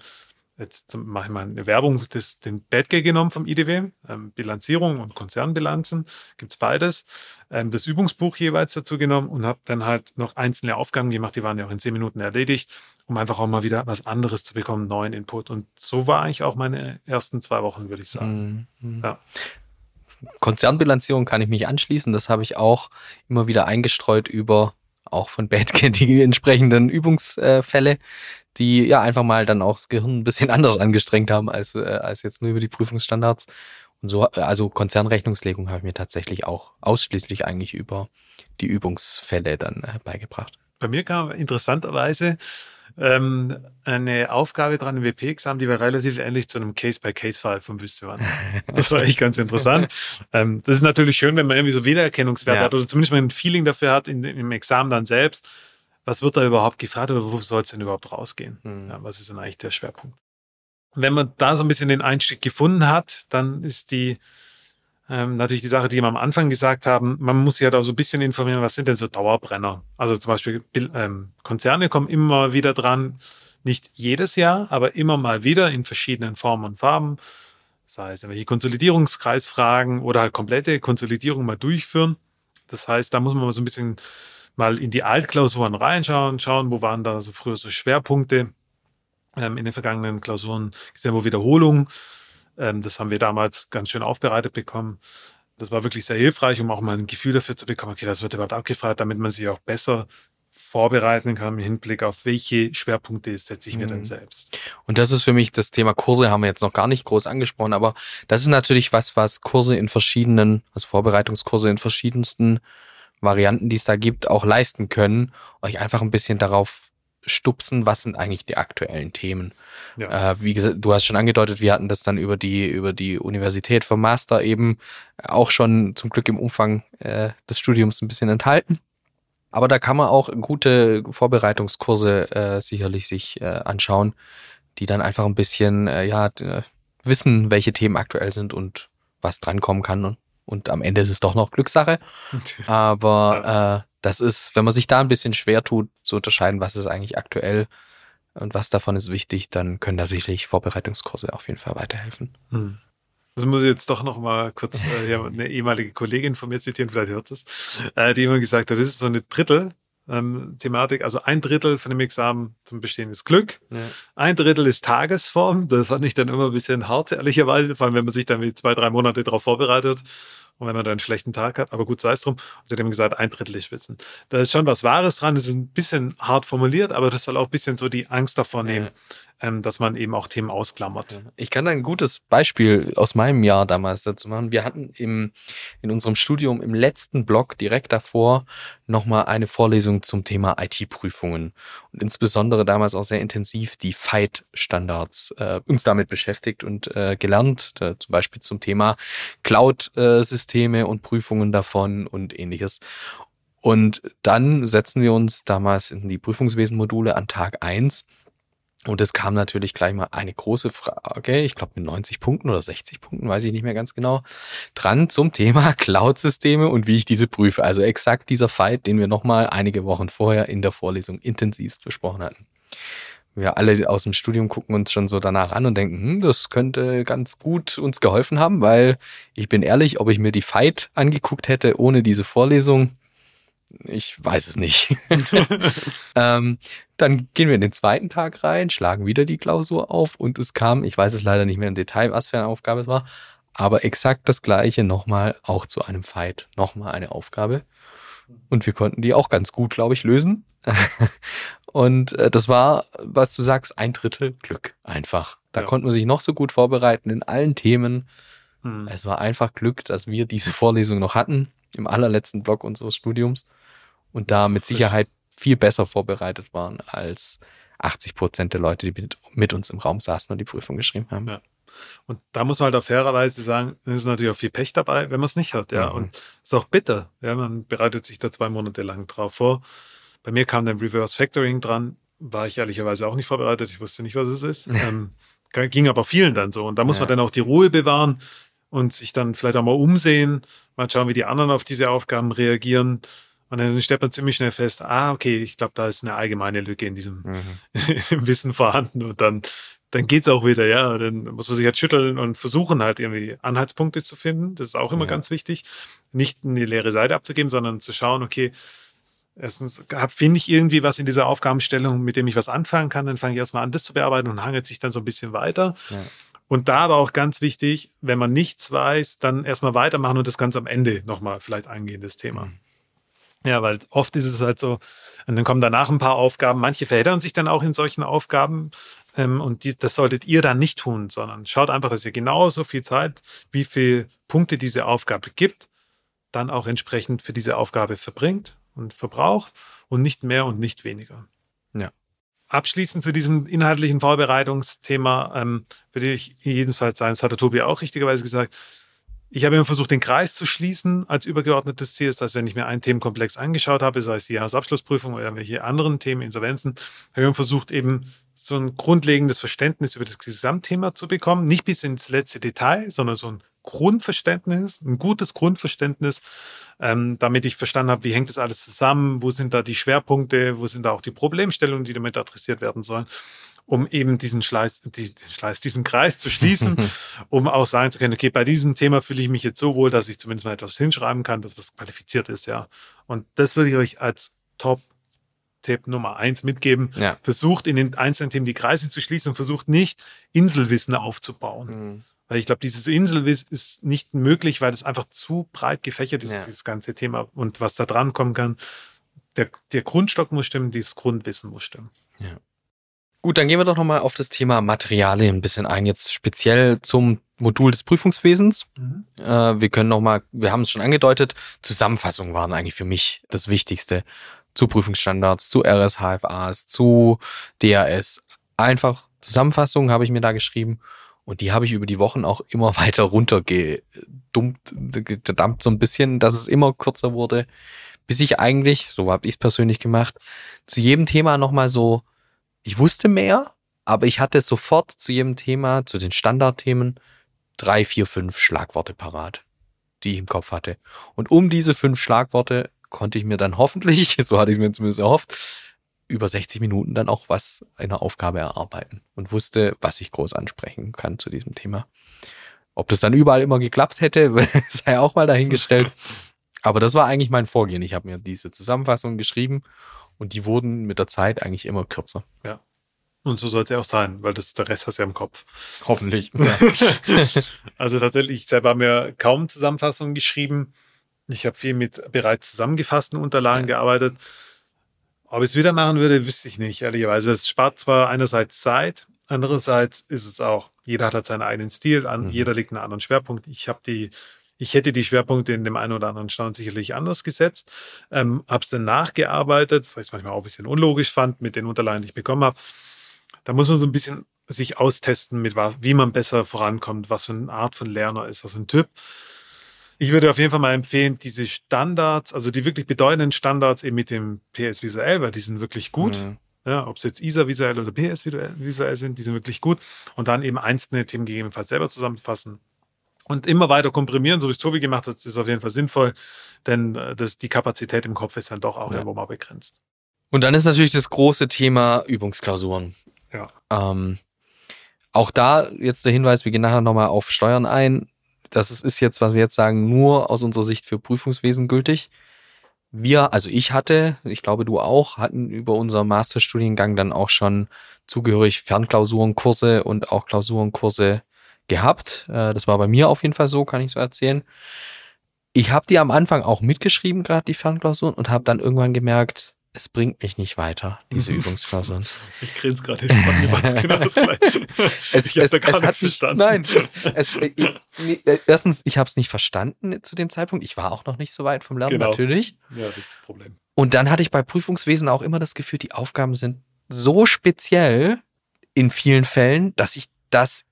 Speaker 1: Jetzt mache ich mal eine Werbung, das, den Badge genommen vom IDW, ähm, Bilanzierung und Konzernbilanzen, gibt's beides. Ähm, das Übungsbuch jeweils dazu genommen und habe dann halt noch einzelne Aufgaben gemacht, die waren ja auch in zehn Minuten erledigt, um einfach auch mal wieder was anderes zu bekommen, neuen Input. Und so war eigentlich auch meine ersten zwei Wochen, würde ich sagen. Mhm. Ja.
Speaker 2: Konzernbilanzierung kann ich mich anschließen. Das habe ich auch immer wieder eingestreut über auch von Badge die entsprechenden Übungsfälle die ja einfach mal dann auch das Gehirn ein bisschen anders angestrengt haben als, äh, als jetzt nur über die Prüfungsstandards. Und so, also Konzernrechnungslegung habe ich mir tatsächlich auch ausschließlich eigentlich über die Übungsfälle dann äh, beigebracht.
Speaker 1: Bei mir kam interessanterweise ähm, eine Aufgabe dran im WP-Examen, die war relativ ähnlich zu einem Case-by-Case-Fall von Wüstewand. Das war echt ganz interessant. ähm, das ist natürlich schön, wenn man irgendwie so Wiedererkennungswerte ja. hat oder zumindest mal ein Feeling dafür hat in, im Examen dann selbst. Was wird da überhaupt gefragt oder wo soll es denn überhaupt rausgehen? Mhm. Ja, was ist denn eigentlich der Schwerpunkt? wenn man da so ein bisschen den Einstieg gefunden hat, dann ist die ähm, natürlich die Sache, die wir am Anfang gesagt haben, man muss sich halt auch so ein bisschen informieren, was sind denn so Dauerbrenner? Also zum Beispiel ähm, Konzerne kommen immer wieder dran, nicht jedes Jahr, aber immer mal wieder in verschiedenen Formen und Farben. Sei es irgendwelche Konsolidierungskreisfragen oder halt komplette Konsolidierung mal durchführen. Das heißt, da muss man mal so ein bisschen mal in die Altklausuren reinschauen, schauen, wo waren da so früher so Schwerpunkte ähm, in den vergangenen Klausuren, gesehen, wo Wiederholungen ähm, das haben wir damals ganz schön aufbereitet bekommen. Das war wirklich sehr hilfreich, um auch mal ein Gefühl dafür zu bekommen, okay, das wird überhaupt abgefragt, damit man sich auch besser vorbereiten kann im Hinblick auf welche Schwerpunkte setze ich mir mhm. denn selbst.
Speaker 2: Und das ist für mich das Thema Kurse, haben wir jetzt noch gar nicht groß angesprochen, aber das ist natürlich was, was Kurse in verschiedenen, also Vorbereitungskurse in verschiedensten Varianten, die es da gibt, auch leisten können, euch einfach ein bisschen darauf stupsen, was sind eigentlich die aktuellen Themen. Ja. Äh, wie gesagt, du hast schon angedeutet, wir hatten das dann über die, über die Universität vom Master eben auch schon zum Glück im Umfang äh, des Studiums ein bisschen enthalten. Aber da kann man auch gute Vorbereitungskurse äh, sicherlich sich äh, anschauen, die dann einfach ein bisschen äh, ja, wissen, welche Themen aktuell sind und was drankommen kann. Und, und am Ende ist es doch noch Glückssache. Aber äh, das ist, wenn man sich da ein bisschen schwer tut, zu unterscheiden, was ist eigentlich aktuell und was davon ist wichtig, dann können da sicherlich Vorbereitungskurse auf jeden Fall weiterhelfen. Hm.
Speaker 1: Das muss ich jetzt doch noch mal kurz äh, eine ehemalige Kollegin von mir zitieren, vielleicht hört es, äh, die immer gesagt hat, das ist so eine Drittel ähm, Thematik. Also ein Drittel von dem Examen zum Bestehen ist Glück. Ja. Ein Drittel ist Tagesform. Das fand ich dann immer ein bisschen hart, ehrlicherweise, vor allem wenn man sich dann wie zwei, drei Monate darauf vorbereitet und wenn man dann einen schlechten Tag hat, aber gut, sei es drum. Sie haben gesagt, ein Drittel Schwitzen. Da ist schon was Wahres dran, das ist ein bisschen hart formuliert, aber das soll auch ein bisschen so die Angst davor nehmen, ja ähm, dass man eben auch Themen ausklammert.
Speaker 2: Ich kann ein gutes Beispiel aus meinem Jahr damals dazu machen. Wir hatten im, in unserem Studium im letzten Block direkt davor nochmal eine Vorlesung zum Thema IT-Prüfungen und insbesondere damals auch sehr intensiv die Fight-Standards äh, uns damit beschäftigt und äh, gelernt, da, zum Beispiel zum Thema Cloud-Systeme und Prüfungen davon und ähnliches. Und dann setzen wir uns damals in die Prüfungswesenmodule an Tag eins und es kam natürlich gleich mal eine große Frage, ich glaube mit 90 Punkten oder 60 Punkten, weiß ich nicht mehr ganz genau, dran zum Thema Cloud-Systeme und wie ich diese prüfe. Also exakt dieser Fight, den wir nochmal einige Wochen vorher in der Vorlesung intensivst besprochen hatten. Wir alle aus dem Studium gucken uns schon so danach an und denken, hm, das könnte ganz gut uns geholfen haben, weil ich bin ehrlich, ob ich mir die Fight angeguckt hätte ohne diese Vorlesung, ich weiß es nicht. ähm, dann gehen wir in den zweiten Tag rein, schlagen wieder die Klausur auf und es kam, ich weiß es leider nicht mehr im Detail, was für eine Aufgabe es war, aber exakt das gleiche nochmal auch zu einem Fight, nochmal eine Aufgabe. Und wir konnten die auch ganz gut, glaube ich, lösen. Und äh, das war, was du sagst, ein Drittel Glück einfach. Da ja. konnten wir sich noch so gut vorbereiten in allen Themen. Hm. Es war einfach Glück, dass wir diese Vorlesung noch hatten im allerletzten Block unseres Studiums und da mit Sicherheit viel besser vorbereitet waren als 80 Prozent der Leute, die mit, mit, uns im Raum saßen und die Prüfung geschrieben haben.
Speaker 1: Ja. Und da muss man halt auch fairerweise sagen, es ist natürlich auch viel Pech dabei, wenn man es nicht hat, ja. Mhm. Und es ist auch bitter. Ja, man bereitet sich da zwei Monate lang drauf vor. Bei mir kam dann Reverse Factoring dran, war ich ehrlicherweise auch nicht vorbereitet. Ich wusste nicht, was es ist. ähm, ging aber vielen dann so. Und da muss ja. man dann auch die Ruhe bewahren und sich dann vielleicht auch mal umsehen, mal schauen, wie die anderen auf diese Aufgaben reagieren. Und dann stellt man ziemlich schnell fest, ah, okay, ich glaube, da ist eine allgemeine Lücke in diesem mhm. Wissen vorhanden. Und dann, dann geht's auch wieder, ja. Dann muss man sich halt schütteln und versuchen halt irgendwie Anhaltspunkte zu finden. Das ist auch immer ja. ganz wichtig. Nicht eine leere Seite abzugeben, sondern zu schauen, okay, erstens finde ich irgendwie was in dieser Aufgabenstellung, mit dem ich was anfangen kann, dann fange ich erstmal an, das zu bearbeiten und hangelt sich dann so ein bisschen weiter. Ja. Und da aber auch ganz wichtig, wenn man nichts weiß, dann erstmal weitermachen und das ganz am Ende nochmal vielleicht angehen, das Thema. Mhm. Ja, weil oft ist es halt so, und dann kommen danach ein paar Aufgaben. Manche verheddern sich dann auch in solchen Aufgaben. Ähm, und die, das solltet ihr dann nicht tun, sondern schaut einfach, dass ihr genauso viel Zeit, wie viele Punkte diese Aufgabe gibt, dann auch entsprechend für diese Aufgabe verbringt und verbraucht und nicht mehr und nicht weniger.
Speaker 2: Ja.
Speaker 1: Abschließend zu diesem inhaltlichen Vorbereitungsthema ähm, würde ich jedenfalls sagen, das hat der Tobi auch richtigerweise gesagt, ich habe immer versucht, den Kreis zu schließen als übergeordnetes Ziel. Das heißt, wenn ich mir einen Themenkomplex angeschaut habe, sei es die Jahresabschlussprüfung oder irgendwelche anderen Themen, Insolvenzen, habe ich immer versucht, eben so ein grundlegendes Verständnis über das Gesamtthema zu bekommen. Nicht bis ins letzte Detail, sondern so ein Grundverständnis, ein gutes Grundverständnis, ähm, damit ich verstanden habe, wie hängt das alles zusammen, wo sind da die Schwerpunkte, wo sind da auch die Problemstellungen, die damit adressiert werden sollen, um eben diesen Schleiß, die, Schleiß diesen Kreis zu schließen, um auch sagen zu können, okay, bei diesem Thema fühle ich mich jetzt so wohl, dass ich zumindest mal etwas hinschreiben kann, dass was qualifiziert ist, ja. Und das würde ich euch als Top Tipp Nummer eins mitgeben.
Speaker 2: Ja.
Speaker 1: Versucht in den einzelnen Themen die Kreise zu schließen und versucht nicht Inselwissen aufzubauen.
Speaker 2: Mhm.
Speaker 1: Weil ich glaube, dieses Inselwissen ist nicht möglich, weil es einfach zu breit gefächert ist,
Speaker 2: Ja.
Speaker 1: dieses ganze Thema. Und was da dran kommen kann, der, der Grundstock muss stimmen, dieses Grundwissen muss stimmen.
Speaker 2: Gut, dann gehen wir doch nochmal auf das Thema Materialien ein bisschen ein, jetzt speziell zum Modul des Prüfungswesens. Äh, wir können nochmal, wir haben es schon angedeutet, Zusammenfassungen waren eigentlich für mich das Wichtigste. Zu Prüfungsstandards, zu RSHFAs, zu DAS. Einfach Zusammenfassungen habe ich mir da geschrieben und die habe ich über die Wochen auch immer weiter runtergedumpt, gedammt so ein bisschen, dass es immer kürzer wurde, bis ich eigentlich, so habe ich es persönlich gemacht, zu jedem Thema nochmal so, ich wusste mehr, aber ich hatte sofort zu jedem Thema, zu den Standardthemen, drei, vier, fünf Schlagworte parat, die ich im Kopf hatte. Und um diese fünf Schlagworte konnte ich mir dann hoffentlich, so hatte ich es mir zumindest erhofft, über 60 Minuten dann auch was einer Aufgabe erarbeiten und wusste, was ich groß ansprechen kann zu diesem Thema. Ob das dann überall immer geklappt hätte, sei auch mal dahingestellt. Aber das war eigentlich mein Vorgehen. Ich habe mir diese Zusammenfassung geschrieben und die wurden mit der Zeit eigentlich immer kürzer.
Speaker 1: Und so soll es ja auch sein, weil das, der Rest hast du ja im Kopf.
Speaker 2: Hoffentlich.
Speaker 1: also tatsächlich, ich selber habe mir kaum Zusammenfassungen geschrieben. Ich habe viel mit bereits zusammengefassten Unterlagen
Speaker 2: Ja.
Speaker 1: gearbeitet. Ob ich es wieder machen würde, wüsste ich nicht, ehrlicherweise. Es spart zwar einerseits Zeit, andererseits ist es auch, jeder hat halt seinen eigenen Stil, an,
Speaker 2: Mhm.
Speaker 1: jeder legt einen anderen Schwerpunkt. Ich habe die, ich hätte die Schwerpunkte in dem einen oder anderen Stand sicherlich anders gesetzt, ähm, habe es dann nachgearbeitet, weil ich es manchmal auch ein bisschen unlogisch fand mit den Unterlagen, die ich bekommen habe. Da muss man so ein bisschen sich austesten, mit was, wie man besser vorankommt, was für eine Art von Lerner ist, was für ein Typ. Ich würde auf jeden Fall mal empfehlen, diese Standards, also die wirklich bedeutenden Standards eben mit dem PS visuell, weil die sind wirklich gut.
Speaker 2: Mhm.
Speaker 1: Ja, ob es jetzt ISA visuell oder PS visuell- sind, die sind wirklich gut. Und dann eben einzelne Themen gegebenenfalls selber zusammenfassen. Und immer weiter komprimieren, so wie es Tobi gemacht hat, ist auf jeden Fall sinnvoll, denn äh, das, die Kapazität im Kopf ist dann doch auch
Speaker 2: Ja.
Speaker 1: irgendwo mal begrenzt.
Speaker 2: Und dann ist natürlich das große Thema Übungsklausuren.
Speaker 1: Ja.
Speaker 2: Ähm, auch da jetzt der Hinweis, wir gehen nachher nochmal auf Steuern ein. Das ist- jetzt, was wir jetzt sagen, nur aus unserer Sicht für Prüfungswesen gültig. Wir, also ich hatte, ich glaube du auch, hatten über unseren Masterstudiengang dann auch schon zugehörig Fernklausurenkurse und auch Klausurenkurse gehabt. Äh, Das war bei mir auf jeden Fall so, kann ich so erzählen. Ich habe die am Anfang auch mitgeschrieben, gerade die Fernklausuren, und habe dann irgendwann gemerkt, es bringt mich nicht weiter, diese
Speaker 1: Mhm.
Speaker 2: Übungsklausuren.
Speaker 1: Ich grinse gerade, war es genau das Gleiche.
Speaker 2: Es,
Speaker 1: ich habe
Speaker 2: es,
Speaker 1: da gar nichts verstanden.
Speaker 2: Nein, es, es, ich, äh, erstens, ich habe es nicht verstanden zu dem Zeitpunkt. Ich war auch noch nicht so weit vom Lernen,
Speaker 1: Genau.
Speaker 2: natürlich.
Speaker 1: Ja, das ist das Problem.
Speaker 2: Und dann hatte ich bei Prüfungswesen auch immer das Gefühl, die Aufgaben sind so speziell in vielen Fällen, dass ich das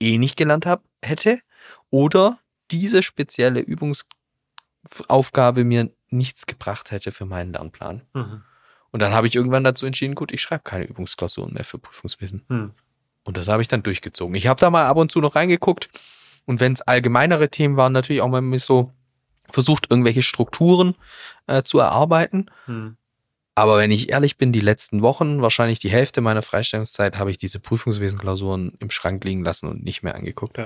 Speaker 2: eh nicht gelernt habe, hätte. Oder diese spezielle Übungsaufgabe mir nichts gebracht hätte für meinen Lernplan.
Speaker 1: Mhm.
Speaker 2: Und dann habe ich irgendwann dazu entschieden, gut, ich schreibe keine Übungsklausuren mehr für Prüfungswissen.
Speaker 1: Hm.
Speaker 2: Und das habe ich dann durchgezogen. Ich habe da mal ab und zu noch reingeguckt. Und wenn es allgemeinere Themen waren, natürlich auch mal so versucht, irgendwelche Strukturen äh, zu erarbeiten.
Speaker 1: Hm.
Speaker 2: Aber wenn ich ehrlich bin, die letzten Wochen, wahrscheinlich die Hälfte meiner Freistellungszeit, habe ich diese Prüfungswesenklausuren im Schrank liegen lassen und nicht mehr angeguckt.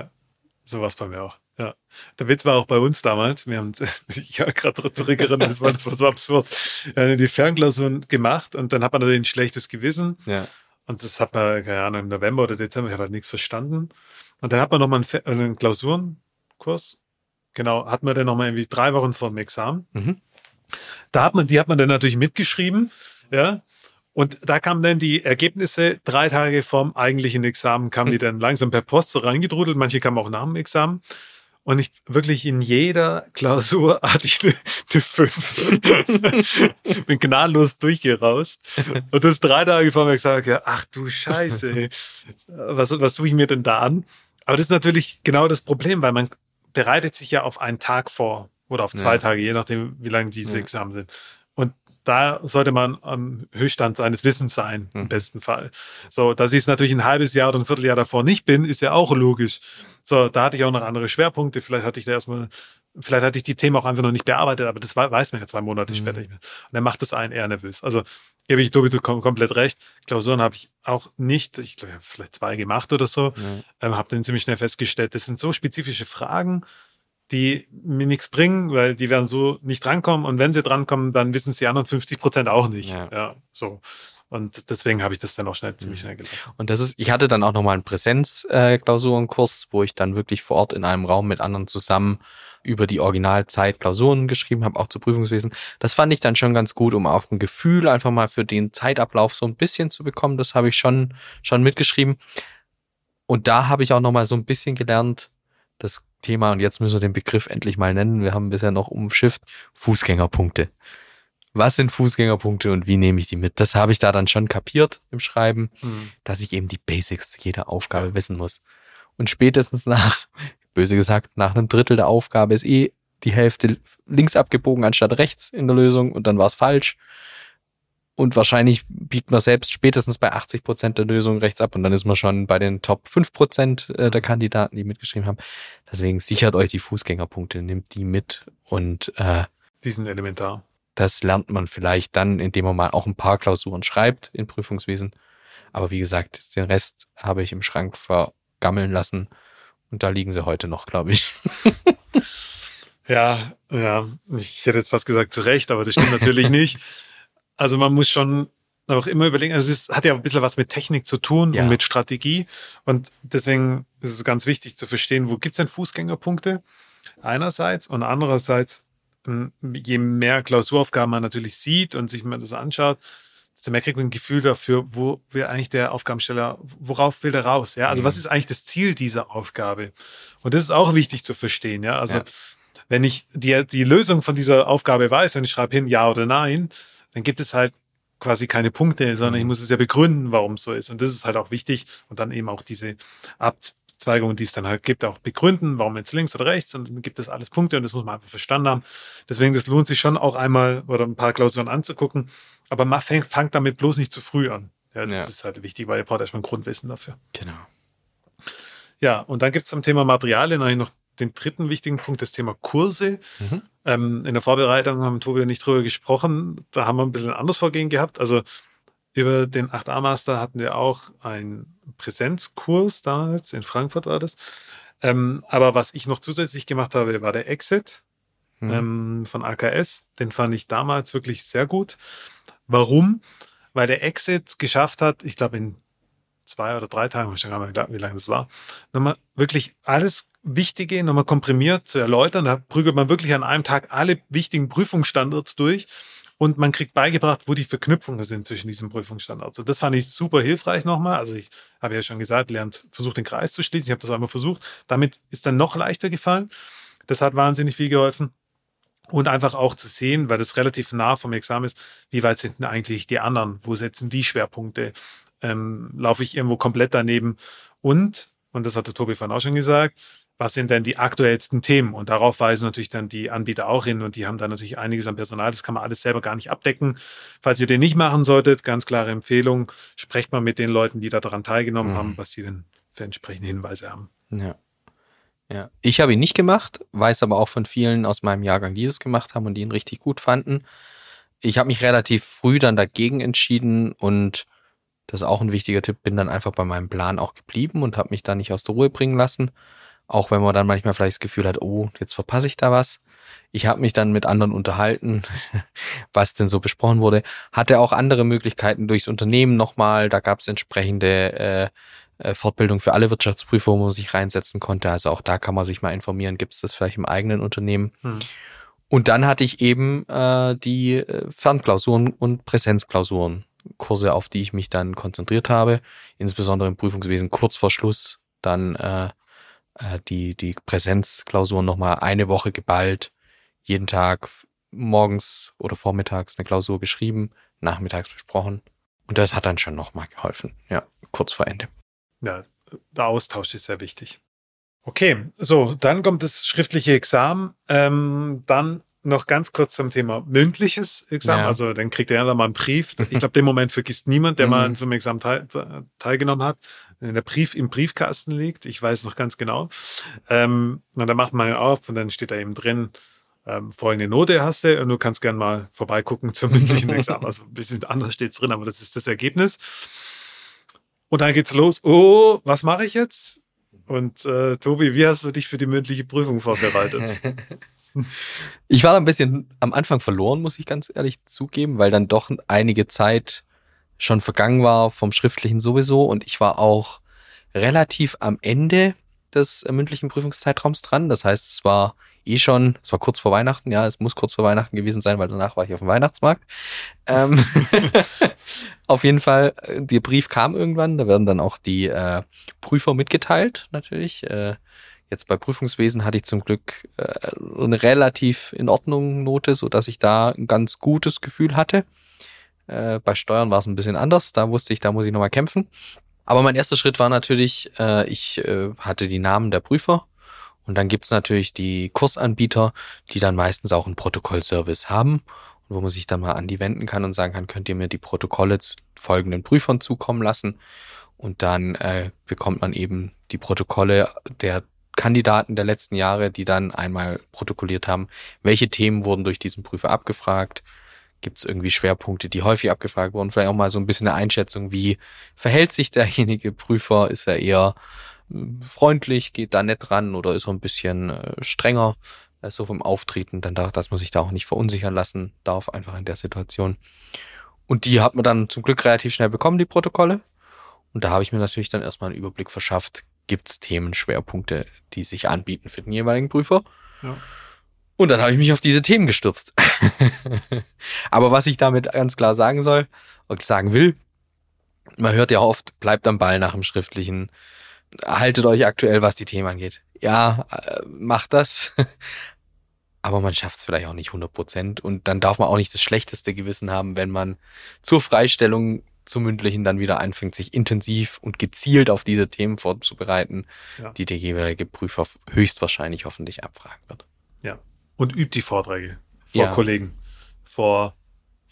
Speaker 1: So war es bei mir auch. Ja. Der Witz war auch bei uns damals. Wir haben, ich habe gerade zurückerinnert, das war, das war so absurd. Wir haben die Fernklausuren gemacht und dann hat man natürlich ein schlechtes Gewissen.
Speaker 2: Ja.
Speaker 1: Und das hat man, keine Ahnung, im November oder Dezember, ich habe halt nichts verstanden. Und dann hat man nochmal einen, einen Klausurenkurs. Genau, hat man dann nochmal irgendwie drei Wochen vor dem Examen.
Speaker 2: Mhm.
Speaker 1: Da hat man, die hat man dann natürlich mitgeschrieben, ja. Und da kamen dann die Ergebnisse drei Tage vom eigentlichen Examen, kamen die dann langsam per Post so reingedrudelt. Manche kamen auch nach dem Examen. Und ich wirklich in jeder Klausur hatte ich eine, eine 5. Bin gnadenlos durchgerauscht. Und das drei Tage vor mir gesagt, ja, ach du Scheiße, was, was tue ich mir denn da an? Aber das ist natürlich genau das Problem, weil man bereitet sich ja auf einen Tag vor oder auf zwei ja. Tage, je nachdem, wie lange diese ja. Examen sind. Da sollte man am Höchststand seines Wissens sein, im hm. besten Fall. So, dass ich es natürlich ein halbes Jahr oder ein Vierteljahr davor nicht bin, ist ja auch logisch. So, da hatte ich auch noch andere Schwerpunkte. Vielleicht hatte ich da erstmal, vielleicht hatte ich die Themen auch einfach noch nicht bearbeitet, aber das weiß man ja zwei Monate mhm. später nicht mehr. Und dann macht das einen eher nervös. Also gebe ich Tobi komplett recht. Klausuren habe ich auch nicht, ich glaube, vielleicht zwei gemacht oder so. Mhm. Ähm, habe dann ziemlich schnell festgestellt, das sind so spezifische Fragen, die mir nichts bringen, weil die werden so nicht drankommen. Und wenn sie drankommen, dann wissen es die anderen 50 Prozent auch nicht. Ja. ja, so. Und deswegen habe ich das dann auch schnell, ziemlich schnell gelassen.
Speaker 2: Und das ist, ich hatte dann auch nochmal einen Präsenzklausurenkurs, wo ich dann wirklich vor Ort in einem Raum mit anderen zusammen über die Originalzeit Klausuren geschrieben habe, auch zu Prüfungswesen. Das fand ich dann schon ganz gut, um auch ein Gefühl einfach mal für den Zeitablauf so ein bisschen zu bekommen. Das habe ich schon, schon mitgeschrieben. Und da habe ich auch nochmal so ein bisschen gelernt, das Thema, und jetzt müssen wir den Begriff endlich mal nennen, wir haben bisher noch umschifft, Fußgängerpunkte was sind Fußgängerpunkte und wie nehme ich die mit? Das habe ich da dann schon kapiert im Schreiben, mhm. dass ich eben die Basics zu jeder Aufgabe wissen muss. Und spätestens nach, böse gesagt, nach einem Drittel der Aufgabe ist eh die Hälfte links abgebogen anstatt rechts in der Lösung und dann war es falsch. Und wahrscheinlich biegt man selbst spätestens bei 80 Prozent der Lösung rechts ab und dann ist man schon bei den Top 5 Prozent äh, der Kandidaten, die mitgeschrieben haben. Deswegen sichert euch die Fußgängerpunkte, nimmt die mit und äh,
Speaker 1: die sind elementar.
Speaker 2: Das lernt man vielleicht dann, indem man mal auch ein paar Klausuren schreibt in Prüfungswesen. Aber wie gesagt, den Rest habe ich im Schrank vergammeln lassen. Und da liegen sie heute noch, glaube ich.
Speaker 1: ja, ja. Ich hätte jetzt fast gesagt, zu Recht, aber das stimmt natürlich nicht. Also man muss schon auch immer überlegen, also es hat ja ein bisschen was mit Technik zu tun ja. und mit Strategie. Und deswegen ist es ganz wichtig zu verstehen, wo gibt es denn Fußgängerpunkte? Einerseits und andererseits je mehr Klausuraufgaben man natürlich sieht und sich mal das anschaut, desto mehr kriegt man ein Gefühl dafür, wo will eigentlich der Aufgabensteller, worauf will der raus? Ja, also mhm. was ist eigentlich das Ziel dieser Aufgabe? Und das ist auch wichtig zu verstehen. Ja, also ja. wenn ich die, die Lösung von dieser Aufgabe weiß, wenn ich schreibe hin Ja oder Nein, dann gibt es halt quasi keine Punkte, sondern mhm. ich muss es ja begründen, warum es so ist. Und das ist halt auch wichtig. Und dann eben auch diese Ab Abzweigungen, die es dann halt gibt, auch begründen, warum jetzt links oder rechts und dann gibt es alles Punkte und das muss man einfach verstanden haben. Deswegen, das lohnt sich schon auch einmal oder ein paar Klausuren anzugucken, aber man fängt, fangt damit bloß nicht zu früh an. Ja, das ja. ist halt wichtig, weil ihr braucht erstmal ein Grundwissen dafür.
Speaker 2: Genau.
Speaker 1: Ja, und dann gibt es zum Thema Materialien eigentlich noch den dritten wichtigen Punkt, das Thema Kurse. Mhm. Ähm, in der Vorbereitung haben Tobi und ich drüber gesprochen. Da haben wir ein bisschen ein anderes Vorgehen gehabt. Also über den 8a Master hatten wir auch einen Präsenzkurs damals, in Frankfurt war das. Ähm, aber was ich noch zusätzlich gemacht habe, war der Exit mhm. ähm, von AKS. Den fand ich damals wirklich sehr gut. Warum? Weil der Exit geschafft hat, ich glaube in zwei oder drei Tagen, ich weiß gar nicht, wie lange das war, nochmal wirklich alles Wichtige nochmal komprimiert zu erläutern. Da prügelt man wirklich an einem Tag alle wichtigen Prüfungsstandards durch und man kriegt beigebracht, wo die Verknüpfungen sind zwischen diesen Prüfungsstandards. Und das fand ich super hilfreich nochmal. Also ich habe ja schon gesagt, lernt, versucht den Kreis zu schließen. Ich habe das einmal versucht. Damit ist dann noch leichter gefallen. Das hat wahnsinnig viel geholfen. Und einfach auch zu sehen, weil das relativ nah vom Examen ist, wie weit sind denn eigentlich die anderen? Wo setzen die Schwerpunkte? Ähm, laufe ich irgendwo komplett daneben? Und, und das hatte Tobi vorhin auch schon gesagt, was sind denn die aktuellsten Themen? Und darauf weisen natürlich dann die Anbieter auch hin und die haben dann natürlich einiges an Personal. Das kann man alles selber gar nicht abdecken. Falls ihr den nicht machen solltet, ganz klare Empfehlung, sprecht mal mit den Leuten, die daran teilgenommen mhm. haben, was sie denn für entsprechende Hinweise haben.
Speaker 2: Ja. Ja, ich habe ihn nicht gemacht, weiß aber auch von vielen aus meinem Jahrgang, die es gemacht haben und die ihn richtig gut fanden. Ich habe mich relativ früh dann dagegen entschieden und das ist auch ein wichtiger Tipp, bin dann einfach bei meinem Plan auch geblieben und habe mich da nicht aus der Ruhe bringen lassen. Auch wenn man dann manchmal vielleicht das Gefühl hat, oh, jetzt verpasse ich da was. Ich habe mich dann mit anderen unterhalten, was denn so besprochen wurde. Hatte auch andere Möglichkeiten durchs Unternehmen nochmal. Da gab es entsprechende äh, äh, Fortbildung für alle Wirtschaftsprüfer, wo man sich reinsetzen konnte. Also auch da kann man sich mal informieren, gibt es das vielleicht im eigenen Unternehmen. Hm. Und dann hatte ich eben äh, die äh, Fernklausuren und Präsenzklausuren, Kurse, auf die ich mich dann konzentriert habe, insbesondere im Prüfungswesen kurz vor Schluss, dann äh, äh, die, die Präsenzklausuren nochmal eine Woche geballt, jeden Tag morgens oder vormittags eine Klausur geschrieben, nachmittags besprochen. Und das hat dann schon nochmal geholfen, ja, kurz vor Ende.
Speaker 1: Ja, der Austausch ist sehr wichtig. Okay, so, dann kommt das schriftliche Examen. Ähm, dann noch ganz kurz zum Thema mündliches Examen. Ja. Also dann kriegt er ja mal einen Brief. Ich glaube, den Moment vergisst niemand, der mal an so einem Examen teil, teilgenommen hat. Wenn der Brief im Briefkasten liegt, ich weiß noch ganz genau. Ähm, und dann macht man ihn auf und dann steht da eben drin, ähm, folgende Note hast du und du kannst gerne mal vorbeigucken zum mündlichen Examen. Also ein bisschen anders steht es drin, aber das ist das Ergebnis. Und dann geht's los. Oh, was mache ich jetzt? Und äh, Tobi, wie hast du dich für die mündliche Prüfung vorbereitet?
Speaker 2: Ich war da ein bisschen am Anfang verloren, muss ich ganz ehrlich zugeben, weil dann doch einige Zeit schon vergangen war vom Schriftlichen sowieso und ich war auch relativ am Ende des äh, mündlichen Prüfungszeitraums dran. Das heißt, es war eh schon, es war kurz vor Weihnachten, ja, es muss kurz vor Weihnachten gewesen sein, weil danach war ich auf dem Weihnachtsmarkt. Ähm, auf jeden Fall, äh, der Brief kam irgendwann, da werden dann auch die äh, Prüfer mitgeteilt, natürlich. Äh, Jetzt bei Prüfungswesen hatte ich zum Glück äh, eine relativ in Ordnung Note, so dass ich da ein ganz gutes Gefühl hatte. Äh, bei Steuern war es ein bisschen anders. Da wusste ich, da muss ich nochmal kämpfen. Aber mein erster Schritt war natürlich, äh, ich äh, hatte die Namen der Prüfer. Und dann gibt's natürlich die Kursanbieter, die dann meistens auch einen Protokollservice haben wo man sich dann mal an die wenden kann und sagen kann, könnt ihr mir die Protokolle zu folgenden Prüfern zukommen lassen. Und dann äh, bekommt man eben die Protokolle der Kandidaten der letzten Jahre, die dann einmal protokolliert haben, welche Themen wurden durch diesen Prüfer abgefragt, gibt es irgendwie Schwerpunkte, die häufig abgefragt wurden, vielleicht auch mal so ein bisschen eine Einschätzung, wie verhält sich derjenige Prüfer, ist er eher hm, freundlich, geht da nett ran oder ist er ein bisschen äh, strenger, äh, so vom Auftreten, dann da, dass man sich da auch nicht verunsichern lassen darf, einfach in der Situation. Und die hat man dann zum Glück relativ schnell bekommen, die Protokolle. Und da habe ich mir natürlich dann erstmal einen Überblick verschafft, gibt es Themenschwerpunkte, die sich anbieten für den jeweiligen Prüfer. Ja. Und dann habe ich mich auf diese Themen gestürzt. Aber was ich damit ganz klar sagen soll und sagen will, man hört ja oft, bleibt am Ball nach dem Schriftlichen, haltet euch aktuell, was die Themen angeht. Ja, äh, macht das. Aber man schafft es vielleicht auch nicht 100 Prozent. Und dann darf man auch nicht das schlechteste Gewissen haben, wenn man zur Freistellung zum Mündlichen dann wieder anfängt, sich intensiv und gezielt auf diese Themen vorzubereiten, ja. die der jeweilige Prüfer höchstwahrscheinlich hoffentlich abfragen wird.
Speaker 1: Ja. Und übt die Vorträge vor ja. Kollegen, vor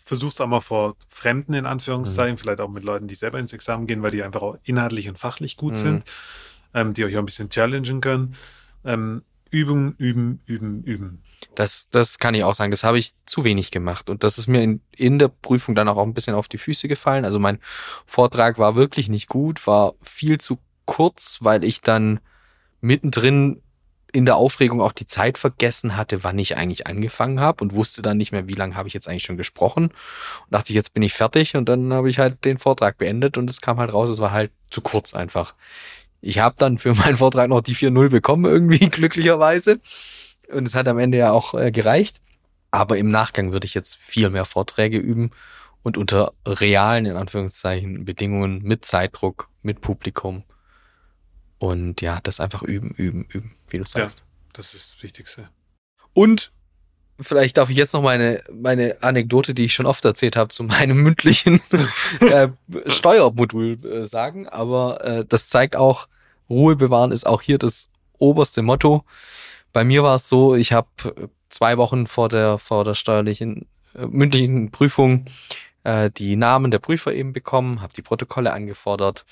Speaker 1: versucht es auch mal vor Fremden in Anführungszeichen, mhm. vielleicht auch mit Leuten, die selber ins Examen gehen, weil die einfach auch inhaltlich und fachlich gut mhm. sind, ähm, die euch auch ein bisschen challengen können. Ähm, üben, üben, üben, üben.
Speaker 2: Das, das kann ich auch sagen. Das habe ich zu wenig gemacht. Und das ist mir in, in der Prüfung dann auch ein bisschen auf die Füße gefallen. Also mein Vortrag war wirklich nicht gut, war viel zu kurz, weil ich dann mittendrin in der Aufregung auch die Zeit vergessen hatte, wann ich eigentlich angefangen habe und wusste dann nicht mehr, wie lange habe ich jetzt eigentlich schon gesprochen. Und dachte ich, jetzt bin ich fertig und dann habe ich halt den Vortrag beendet und es kam halt raus, es war halt zu kurz einfach. Ich habe dann für meinen Vortrag noch die 4-0 bekommen, irgendwie glücklicherweise. Und es hat am Ende ja auch äh, gereicht. Aber im Nachgang würde ich jetzt viel mehr Vorträge üben und unter realen, in Anführungszeichen, Bedingungen mit Zeitdruck, mit Publikum. Und ja, das einfach üben, üben, üben, wie du sagst. Ja,
Speaker 1: das ist das Wichtigste.
Speaker 2: Und vielleicht darf ich jetzt noch meine, meine Anekdote, die ich schon oft erzählt habe, zu meinem mündlichen äh, Steuermodul äh, sagen. Aber äh, das zeigt auch, Ruhe bewahren ist auch hier das oberste Motto. Bei mir war es so, ich habe zwei Wochen vor der, vor der steuerlichen, äh, mündlichen Prüfung äh, die Namen der Prüfer eben bekommen, habe die Protokolle angefordert,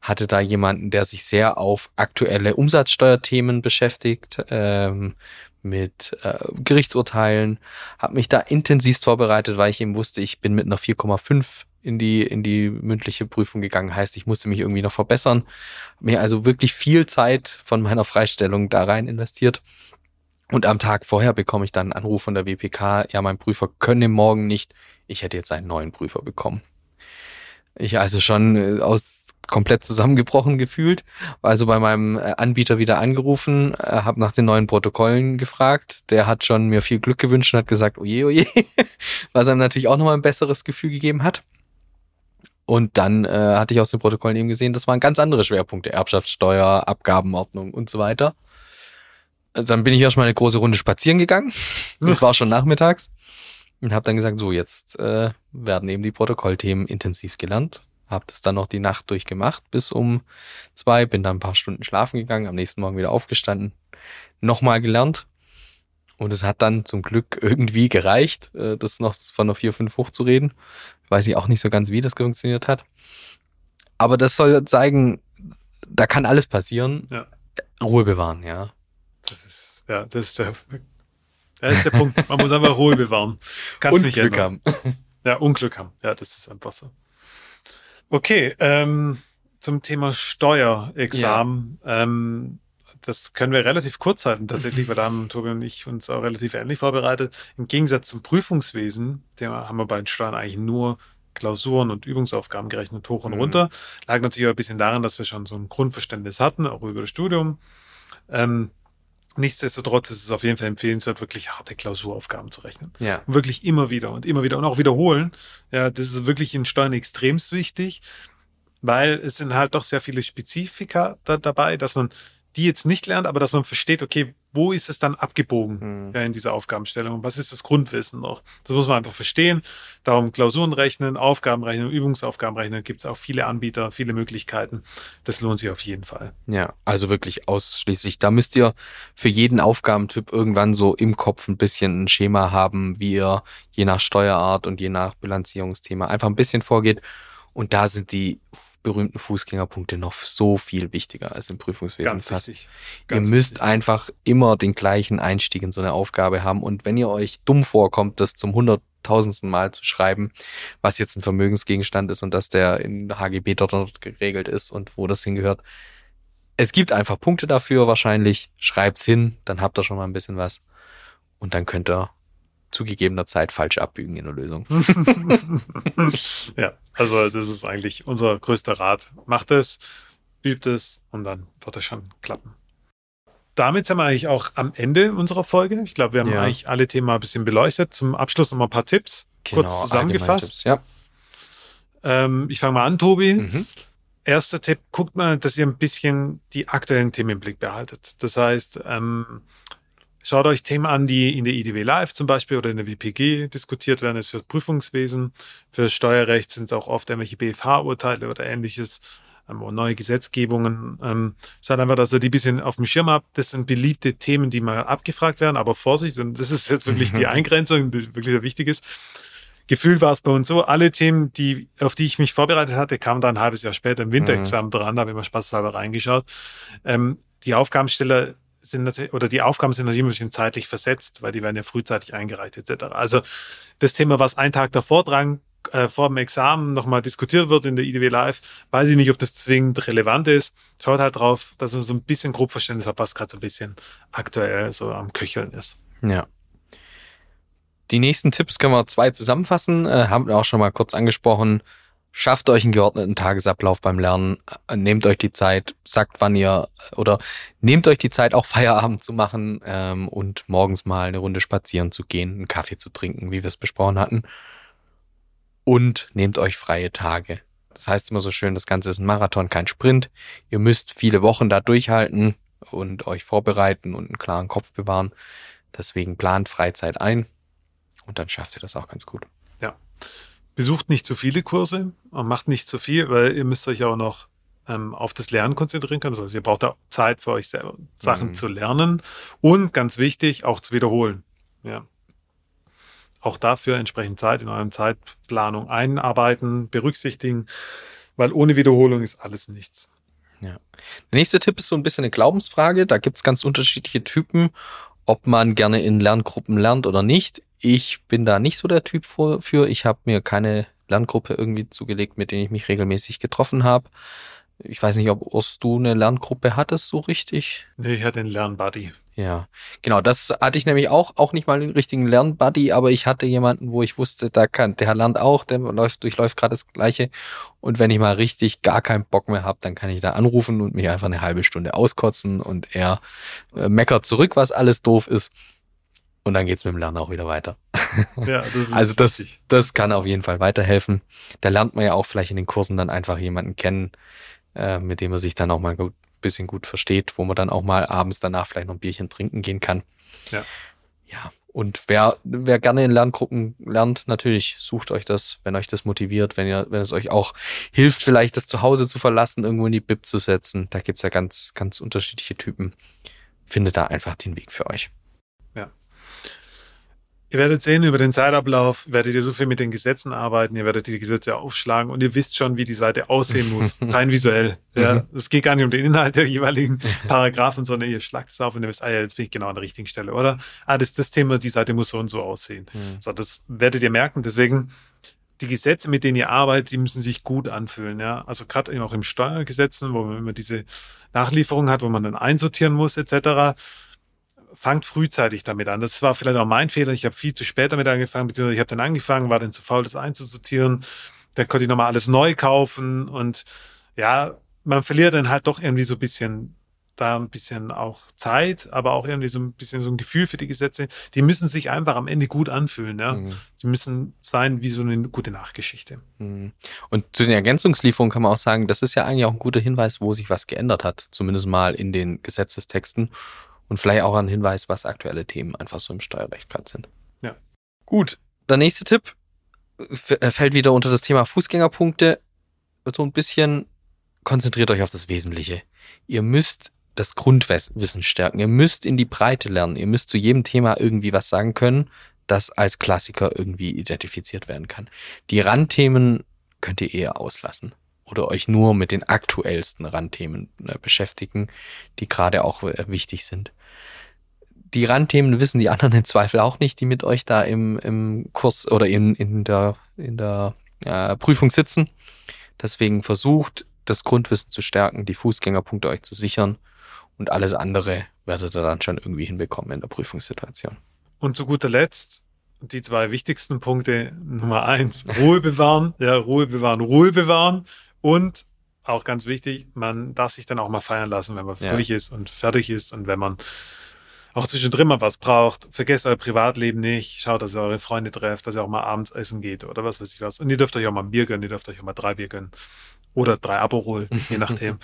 Speaker 2: hatte da jemanden, der sich sehr auf aktuelle Umsatzsteuerthemen beschäftigt, ähm, mit äh, Gerichtsurteilen, habe mich da intensivst vorbereitet, weil ich eben wusste, ich bin mit einer 4,5 in die, in die mündliche Prüfung gegangen. Heißt, ich musste mich irgendwie noch verbessern. Mir also wirklich viel Zeit von meiner Freistellung da rein investiert. Und am Tag vorher bekomme ich dann einen Anruf von der WPK, ja, mein Prüfer könne morgen nicht. Ich hätte jetzt einen neuen Prüfer bekommen. Ich also schon äh, aus komplett zusammengebrochen gefühlt. Also bei meinem äh, Anbieter wieder angerufen, äh, habe nach den neuen Protokollen gefragt. Der hat schon mir viel Glück gewünscht und hat gesagt, oje, oje, was einem natürlich auch nochmal ein besseres Gefühl gegeben hat. Und dann äh, hatte ich aus den Protokollen eben gesehen, das waren ganz andere Schwerpunkte, Erbschaftssteuer, Abgabenordnung und so weiter. Dann bin ich erstmal eine große Runde spazieren gegangen. Das war schon nachmittags. Und habe dann gesagt, so, jetzt äh, werden eben die Protokollthemen intensiv gelernt. Habe das dann noch die Nacht durchgemacht bis um zwei, bin dann ein paar Stunden schlafen gegangen, am nächsten Morgen wieder aufgestanden, nochmal gelernt. Und es hat dann zum Glück irgendwie gereicht, äh, das noch von der 4, 5 hochzureden. Weiß ich auch nicht so ganz, wie das funktioniert hat. Aber das soll zeigen, da kann alles passieren.
Speaker 1: Ja.
Speaker 2: Ruhe bewahren, ja.
Speaker 1: Das ist, ja, das ist der, das ist der Punkt. Man muss einfach Ruhe bewahren. Kann's
Speaker 2: Und
Speaker 1: nicht
Speaker 2: Glück
Speaker 1: ändern.
Speaker 2: haben.
Speaker 1: Ja, Unglück haben. Ja, das ist einfach so. Okay, ähm, zum Thema Steuerexamen. Ähm, das können wir relativ kurz halten, tatsächlich, weil da haben Tobi und ich uns auch relativ ähnlich vorbereitet. Im Gegensatz zum Prüfungswesen, dem haben wir bei den Steuern eigentlich nur Klausuren und Übungsaufgaben gerechnet, hoch und
Speaker 2: Mhm.
Speaker 1: runter. Lag natürlich auch ein bisschen daran, dass wir schon so ein Grundverständnis hatten, auch über das Studium. Ähm, nichtsdestotrotz ist es auf jeden Fall empfehlenswert, wirklich harte Klausuraufgaben zu rechnen.
Speaker 2: Ja.
Speaker 1: Und wirklich immer wieder und immer wieder und auch wiederholen. Ja, das ist wirklich in Steuern extremst wichtig, weil es sind halt doch sehr viele Spezifika da, dabei, dass man die jetzt nicht lernt, aber dass man versteht, okay, wo ist es dann abgebogen
Speaker 2: Mhm.
Speaker 1: ja, in dieser Aufgabenstellung und was ist das Grundwissen noch? Das muss man einfach verstehen. Darum Klausuren rechnen, Aufgaben rechnen, Übungsaufgaben rechnen, gibt es auch viele Anbieter, viele Möglichkeiten. Das lohnt sich auf jeden Fall.
Speaker 2: Ja, also wirklich ausschließlich. Da müsst ihr für jeden Aufgabentyp irgendwann so im Kopf ein bisschen ein Schema haben, wie ihr je nach Steuerart und je nach Bilanzierungsthema einfach ein bisschen vorgeht. Und da sind die berühmten Fußgängerpunkte noch so viel wichtiger als im Prüfungswesen
Speaker 1: Ganz
Speaker 2: fast.
Speaker 1: wichtig.
Speaker 2: Ihr
Speaker 1: Ganz
Speaker 2: müsst
Speaker 1: wichtig.
Speaker 2: einfach immer den gleichen Einstieg in so eine Aufgabe haben. Und wenn ihr euch dumm vorkommt, das zum hunderttausendsten Mal zu schreiben, was jetzt ein Vermögensgegenstand ist und dass der in HGB dort, dort geregelt ist und wo das hingehört. Es gibt einfach Punkte dafür wahrscheinlich. Schreibt's hin, dann habt ihr schon mal ein bisschen was. Und dann könnt ihr zu gegebener Zeit falsch abbügen in der Lösung.
Speaker 1: ja, also das ist eigentlich unser größter Rat. Macht es, übt es und dann wird es schon klappen. Damit sind wir eigentlich auch am Ende unserer Folge. Ich glaube, wir haben
Speaker 2: Ja.
Speaker 1: eigentlich alle Themen ein bisschen beleuchtet. Zum Abschluss noch mal ein paar Tipps, kurz zusammengefasst.
Speaker 2: Allgemeintipps,
Speaker 1: Ähm, ich fange mal an, Tobi.
Speaker 2: Ja. Mhm.
Speaker 1: Erster Tipp, guckt mal, dass ihr ein bisschen die aktuellen Themen im Blick behaltet. Das heißt, ähm, schaut euch Themen an, die in der IDW Live zum Beispiel oder in der WPG diskutiert werden. Das ist für Prüfungswesen, für Steuerrecht sind es auch oft irgendwelche BFH-Urteile oder ähnliches ähm, neue Gesetzgebungen. Ähm, schaut einfach, dass ihr die ein bisschen auf dem Schirm habt. Das sind beliebte Themen, die mal abgefragt werden, aber Vorsicht, und das ist jetzt wirklich die Eingrenzung, die wirklich sehr wichtig ist. Gefühl war es bei uns so, alle Themen, die, auf die ich mich vorbereitet hatte, kamen dann ein halbes Jahr später im Winterexamen dran, da habe ich mal spaßhalber reingeschaut. Ähm, die Aufgabensteller sind natürlich, oder die Aufgaben sind natürlich ein bisschen zeitlich versetzt, weil die werden ja frühzeitig eingereicht etc. Also das Thema, was einen Tag davor dran, äh, vor dem Examen nochmal diskutiert wird in der IDW Live, weiß ich nicht, ob das zwingend relevant ist. Schaut halt drauf, dass ihr so ein bisschen Grobverständnis habt, was gerade so ein bisschen aktuell so am Köcheln ist.
Speaker 2: Ja. Die nächsten Tipps können wir zwei zusammenfassen. Äh, haben wir auch schon mal kurz angesprochen. Schafft euch einen geordneten Tagesablauf beim Lernen. Äh, Nehmt euch die Zeit, sagt wann ihr oder nehmt euch die Zeit, auch Feierabend zu machen ähm, und morgens mal eine Runde spazieren zu gehen, einen Kaffee zu trinken, wie wir es besprochen hatten. Und nehmt euch freie Tage. Das heißt immer so schön, das Ganze ist ein Marathon, kein Sprint. Ihr müsst viele Wochen da durchhalten und euch vorbereiten und einen klaren Kopf bewahren. Deswegen plant Freizeit ein und dann schafft ihr das auch ganz gut.
Speaker 1: Besucht nicht zu viele Kurse und macht nicht zu viel, weil ihr müsst euch auch noch ähm, auf das Lernen konzentrieren können. Das heißt, ihr braucht auch Zeit für euch selber, Sachen
Speaker 2: Mhm.
Speaker 1: zu lernen und ganz wichtig, auch zu wiederholen. Ja. Auch dafür entsprechend Zeit in eurem Zeitplanung einarbeiten, berücksichtigen, weil ohne Wiederholung ist alles nichts.
Speaker 2: Der nächste Tipp ist so ein bisschen eine Glaubensfrage. Da gibt's ganz unterschiedliche Typen, ob man gerne in Lerngruppen lernt oder nicht. Ich bin da nicht so der Typ für. Ich habe mir keine Lerngruppe irgendwie zugelegt, mit denen ich mich regelmäßig getroffen habe. Ich weiß nicht, ob Urs, du eine Lerngruppe hattest so richtig.
Speaker 1: Nee, ich hatte einen Lernbuddy.
Speaker 2: Ja, genau. Das hatte ich nämlich auch, auch nicht mal den richtigen Lernbuddy, aber ich hatte jemanden, wo ich wusste, da kann, der lernt auch, der läuft, durchläuft gerade das Gleiche. Und wenn ich mal richtig gar keinen Bock mehr habe, dann kann ich da anrufen und mich einfach eine halbe Stunde auskotzen und er äh, meckert zurück, was alles doof ist. Und dann geht's mit dem Lernen auch wieder weiter. Ja, das ist also das, das kann auf jeden Fall weiterhelfen. Da lernt man ja auch vielleicht in den Kursen dann einfach jemanden kennen, äh, mit dem man sich dann auch mal gut bisschen gut versteht, wo man dann auch mal abends danach vielleicht noch ein Bierchen trinken gehen kann. Ja. Ja. Und wer, wer gerne in Lerngruppen lernt, natürlich sucht euch das, wenn euch das motiviert, wenn ihr, wenn es euch auch hilft, vielleicht das zu Hause zu verlassen, irgendwo in die Bib zu setzen. Da gibt's ja ganz, ganz unterschiedliche Typen. Findet da einfach den Weg für euch.
Speaker 1: Ihr werdet sehen, über den Zeitablauf werdet ihr so viel mit den Gesetzen arbeiten, ihr werdet die Gesetze aufschlagen und ihr wisst schon, wie die Seite aussehen muss, rein visuell. Ja, mhm. es geht gar nicht um den Inhalt der jeweiligen Paragraphen, sondern ihr schlagt es auf und ihr wisst, ah ja, jetzt bin ich genau an der richtigen Stelle, oder? Ah, das, das Thema, die Seite muss so und so aussehen. Mhm. So, das werdet ihr merken. Deswegen, die Gesetze, mit denen ihr arbeitet, die müssen sich gut anfühlen, ja. Also gerade auch im Steuergesetzen, wo man immer diese Nachlieferung hat, wo man dann einsortieren muss, etc fangt frühzeitig damit an. Das war vielleicht auch mein Fehler. Ich habe viel zu spät damit angefangen, beziehungsweise ich habe dann angefangen, war dann zu faul, das einzusortieren. Dann konnte ich nochmal alles neu kaufen und ja, man verliert dann halt doch irgendwie so ein bisschen da ein bisschen auch Zeit, aber auch irgendwie so ein bisschen so ein Gefühl für die Gesetze. Die müssen sich einfach am Ende gut anfühlen. Ja? Mhm. Die müssen sein wie so eine gute Nachgeschichte.
Speaker 2: Mhm. Und zu den Ergänzungslieferungen kann man auch sagen, das ist ja eigentlich auch ein guter Hinweis, wo sich was geändert hat, zumindest mal in den Gesetzestexten und vielleicht auch ein Hinweis, was aktuelle Themen einfach so im Steuerrecht gerade sind.
Speaker 1: Ja.
Speaker 2: Gut, der nächste Tipp fällt wieder unter das Thema Fußgängerpunkte. So ein bisschen konzentriert euch auf das Wesentliche. Ihr müsst das Grundwissen stärken. Ihr müsst in die Breite lernen. Ihr müsst zu jedem Thema irgendwie was sagen können, das als Klassiker irgendwie identifiziert werden kann. Die Randthemen könnt ihr eher auslassen oder euch nur mit den aktuellsten Randthemen äh, beschäftigen, die gerade auch äh, wichtig sind die Randthemen wissen die anderen im Zweifel auch nicht, die mit euch da im, im Kurs oder in, in der, in der äh, Prüfung sitzen. Deswegen versucht, das Grundwissen zu stärken, die Fußgängerpunkte euch zu sichern und alles andere werdet ihr dann schon irgendwie hinbekommen in der Prüfungssituation.
Speaker 1: Und zu guter Letzt die zwei wichtigsten Punkte. Nummer eins, Ruhe bewahren. Ja, Ruhe bewahren, Ruhe bewahren. Und auch ganz wichtig, man darf sich dann auch mal feiern lassen, wenn man ja. durch ist und fertig ist und wenn man auch zwischendrin mal was braucht, vergesst euer Privatleben nicht, schaut, dass ihr eure Freunde trefft, dass ihr auch mal abends essen geht oder was weiß ich was. Und ihr dürft euch auch mal ein Bier gönnen, ihr dürft euch auch mal drei Bier gönnen. Oder drei Aperol, je nachdem.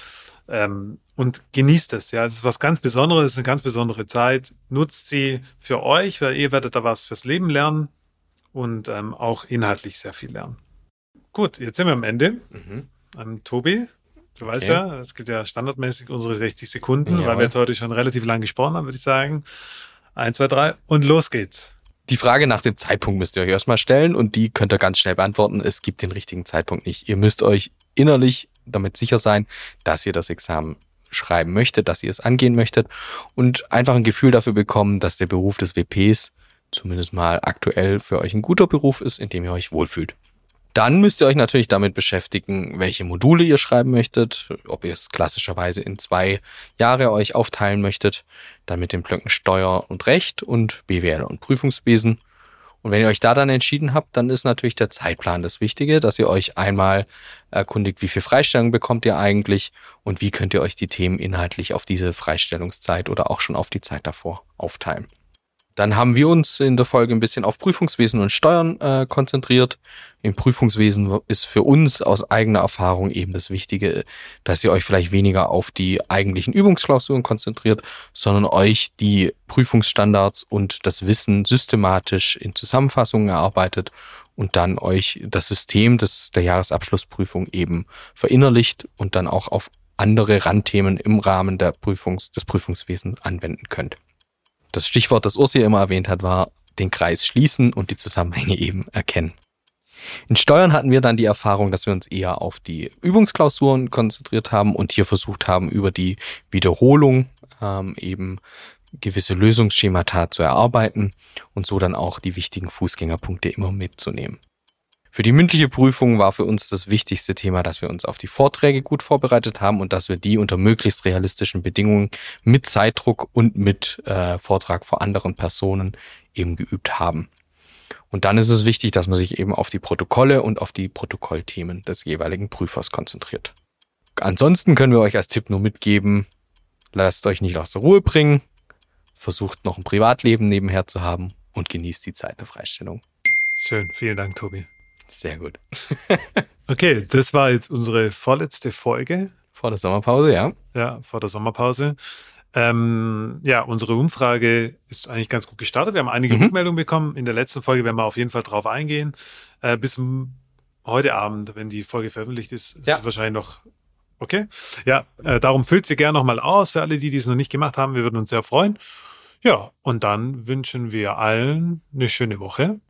Speaker 1: ähm, und genießt es, ja. Das ist was ganz Besonderes, eine ganz besondere Zeit. Nutzt sie für euch, weil ihr werdet da was fürs Leben lernen und ähm, auch inhaltlich sehr viel lernen. Gut, jetzt sind wir am Ende. Mhm. Ähm, Tobi, Du weißt okay. ja, es gibt ja standardmäßig unsere 60 Sekunden, ja. weil wir jetzt heute schon relativ lang gesprochen haben, würde ich sagen. Eins, zwei, drei und los geht's.
Speaker 2: Die Frage nach dem Zeitpunkt müsst ihr euch erstmal stellen und die könnt ihr ganz schnell beantworten. Es gibt den richtigen Zeitpunkt nicht. Ihr müsst euch innerlich damit sicher sein, dass ihr das Examen schreiben möchtet, dass ihr es angehen möchtet und einfach ein Gefühl dafür bekommen, dass der Beruf des WPs zumindest mal aktuell für euch ein guter Beruf ist, in dem ihr euch wohlfühlt. Dann müsst ihr euch natürlich damit beschäftigen, welche Module ihr schreiben möchtet, ob ihr es klassischerweise in zwei Jahre euch aufteilen möchtet, dann mit den Blöcken Steuer und Recht und BWL und Prüfungswesen. Und wenn ihr euch da dann entschieden habt, dann ist natürlich der Zeitplan das Wichtige, dass ihr euch einmal erkundigt, wie viel Freistellung bekommt ihr eigentlich und wie könnt ihr euch die Themen inhaltlich auf diese Freistellungszeit oder auch schon auf die Zeit davor aufteilen. Dann haben wir uns in der Folge ein bisschen auf Prüfungswesen und Steuern äh, konzentriert. Im Prüfungswesen ist für uns aus eigener Erfahrung eben das Wichtige, dass ihr euch vielleicht weniger auf die eigentlichen Übungsklausuren konzentriert, sondern euch die Prüfungsstandards und das Wissen systematisch in Zusammenfassungen erarbeitet und dann euch das System des, der Jahresabschlussprüfung eben verinnerlicht und dann auch auf andere Randthemen im Rahmen der Prüfungs, des Prüfungswesens anwenden könnt. Das Stichwort, das Ursi immer erwähnt hat, war den Kreis schließen und die Zusammenhänge eben erkennen. In Steuern hatten wir dann die Erfahrung, dass wir uns eher auf die Übungsklausuren konzentriert haben und hier versucht haben, über die Wiederholung ähm, eben gewisse Lösungsschemata zu erarbeiten und so dann auch die wichtigen Fußgängerpunkte immer mitzunehmen. Für die mündliche Prüfung war für uns das wichtigste Thema, dass wir uns auf die Vorträge gut vorbereitet haben und dass wir die unter möglichst realistischen Bedingungen mit Zeitdruck und mit äh, Vortrag vor anderen Personen eben geübt haben. Und dann ist es wichtig, dass man sich eben auf die Protokolle und auf die Protokollthemen des jeweiligen Prüfers konzentriert. Ansonsten können wir euch als Tipp nur mitgeben, lasst euch nicht aus der Ruhe bringen, versucht noch ein Privatleben nebenher zu haben und genießt die Zeit der Freistellung.
Speaker 1: Schön, vielen Dank, Tobi.
Speaker 2: Sehr gut.
Speaker 1: okay, das war jetzt unsere vorletzte Folge.
Speaker 2: Vor der Sommerpause, ja.
Speaker 1: Ja, vor der Sommerpause. Ähm, ja, unsere Umfrage ist eigentlich ganz gut gestartet. Wir haben einige mhm. Rückmeldungen bekommen. In der letzten Folge werden wir auf jeden Fall drauf eingehen. Äh, bis heute Abend, wenn die Folge veröffentlicht ist, ja. ist wahrscheinlich noch okay. Ja, äh, darum füllt sie gerne nochmal aus für alle, die dies noch nicht gemacht haben. Wir würden uns sehr freuen. Ja, und dann wünschen wir allen eine schöne Woche.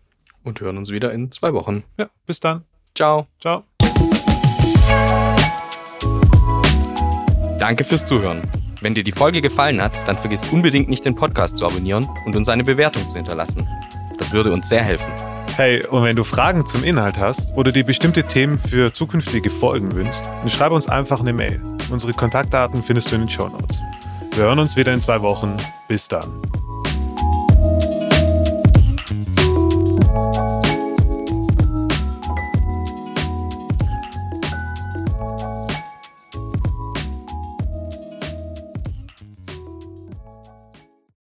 Speaker 2: Und hören uns wieder in zwei Wochen.
Speaker 1: Ja, bis dann.
Speaker 2: Ciao.
Speaker 1: Ciao.
Speaker 2: Danke fürs Zuhören. Wenn dir die Folge gefallen hat, dann vergiss unbedingt nicht den Podcast zu abonnieren und uns eine Bewertung zu hinterlassen. Das würde uns sehr helfen.
Speaker 1: Hey, und wenn du Fragen zum Inhalt hast oder dir bestimmte Themen für zukünftige Folgen wünschst, dann schreib uns einfach eine Mail. Unsere Kontaktdaten findest du in den Show Notes. Wir hören uns wieder in zwei Wochen. Bis dann.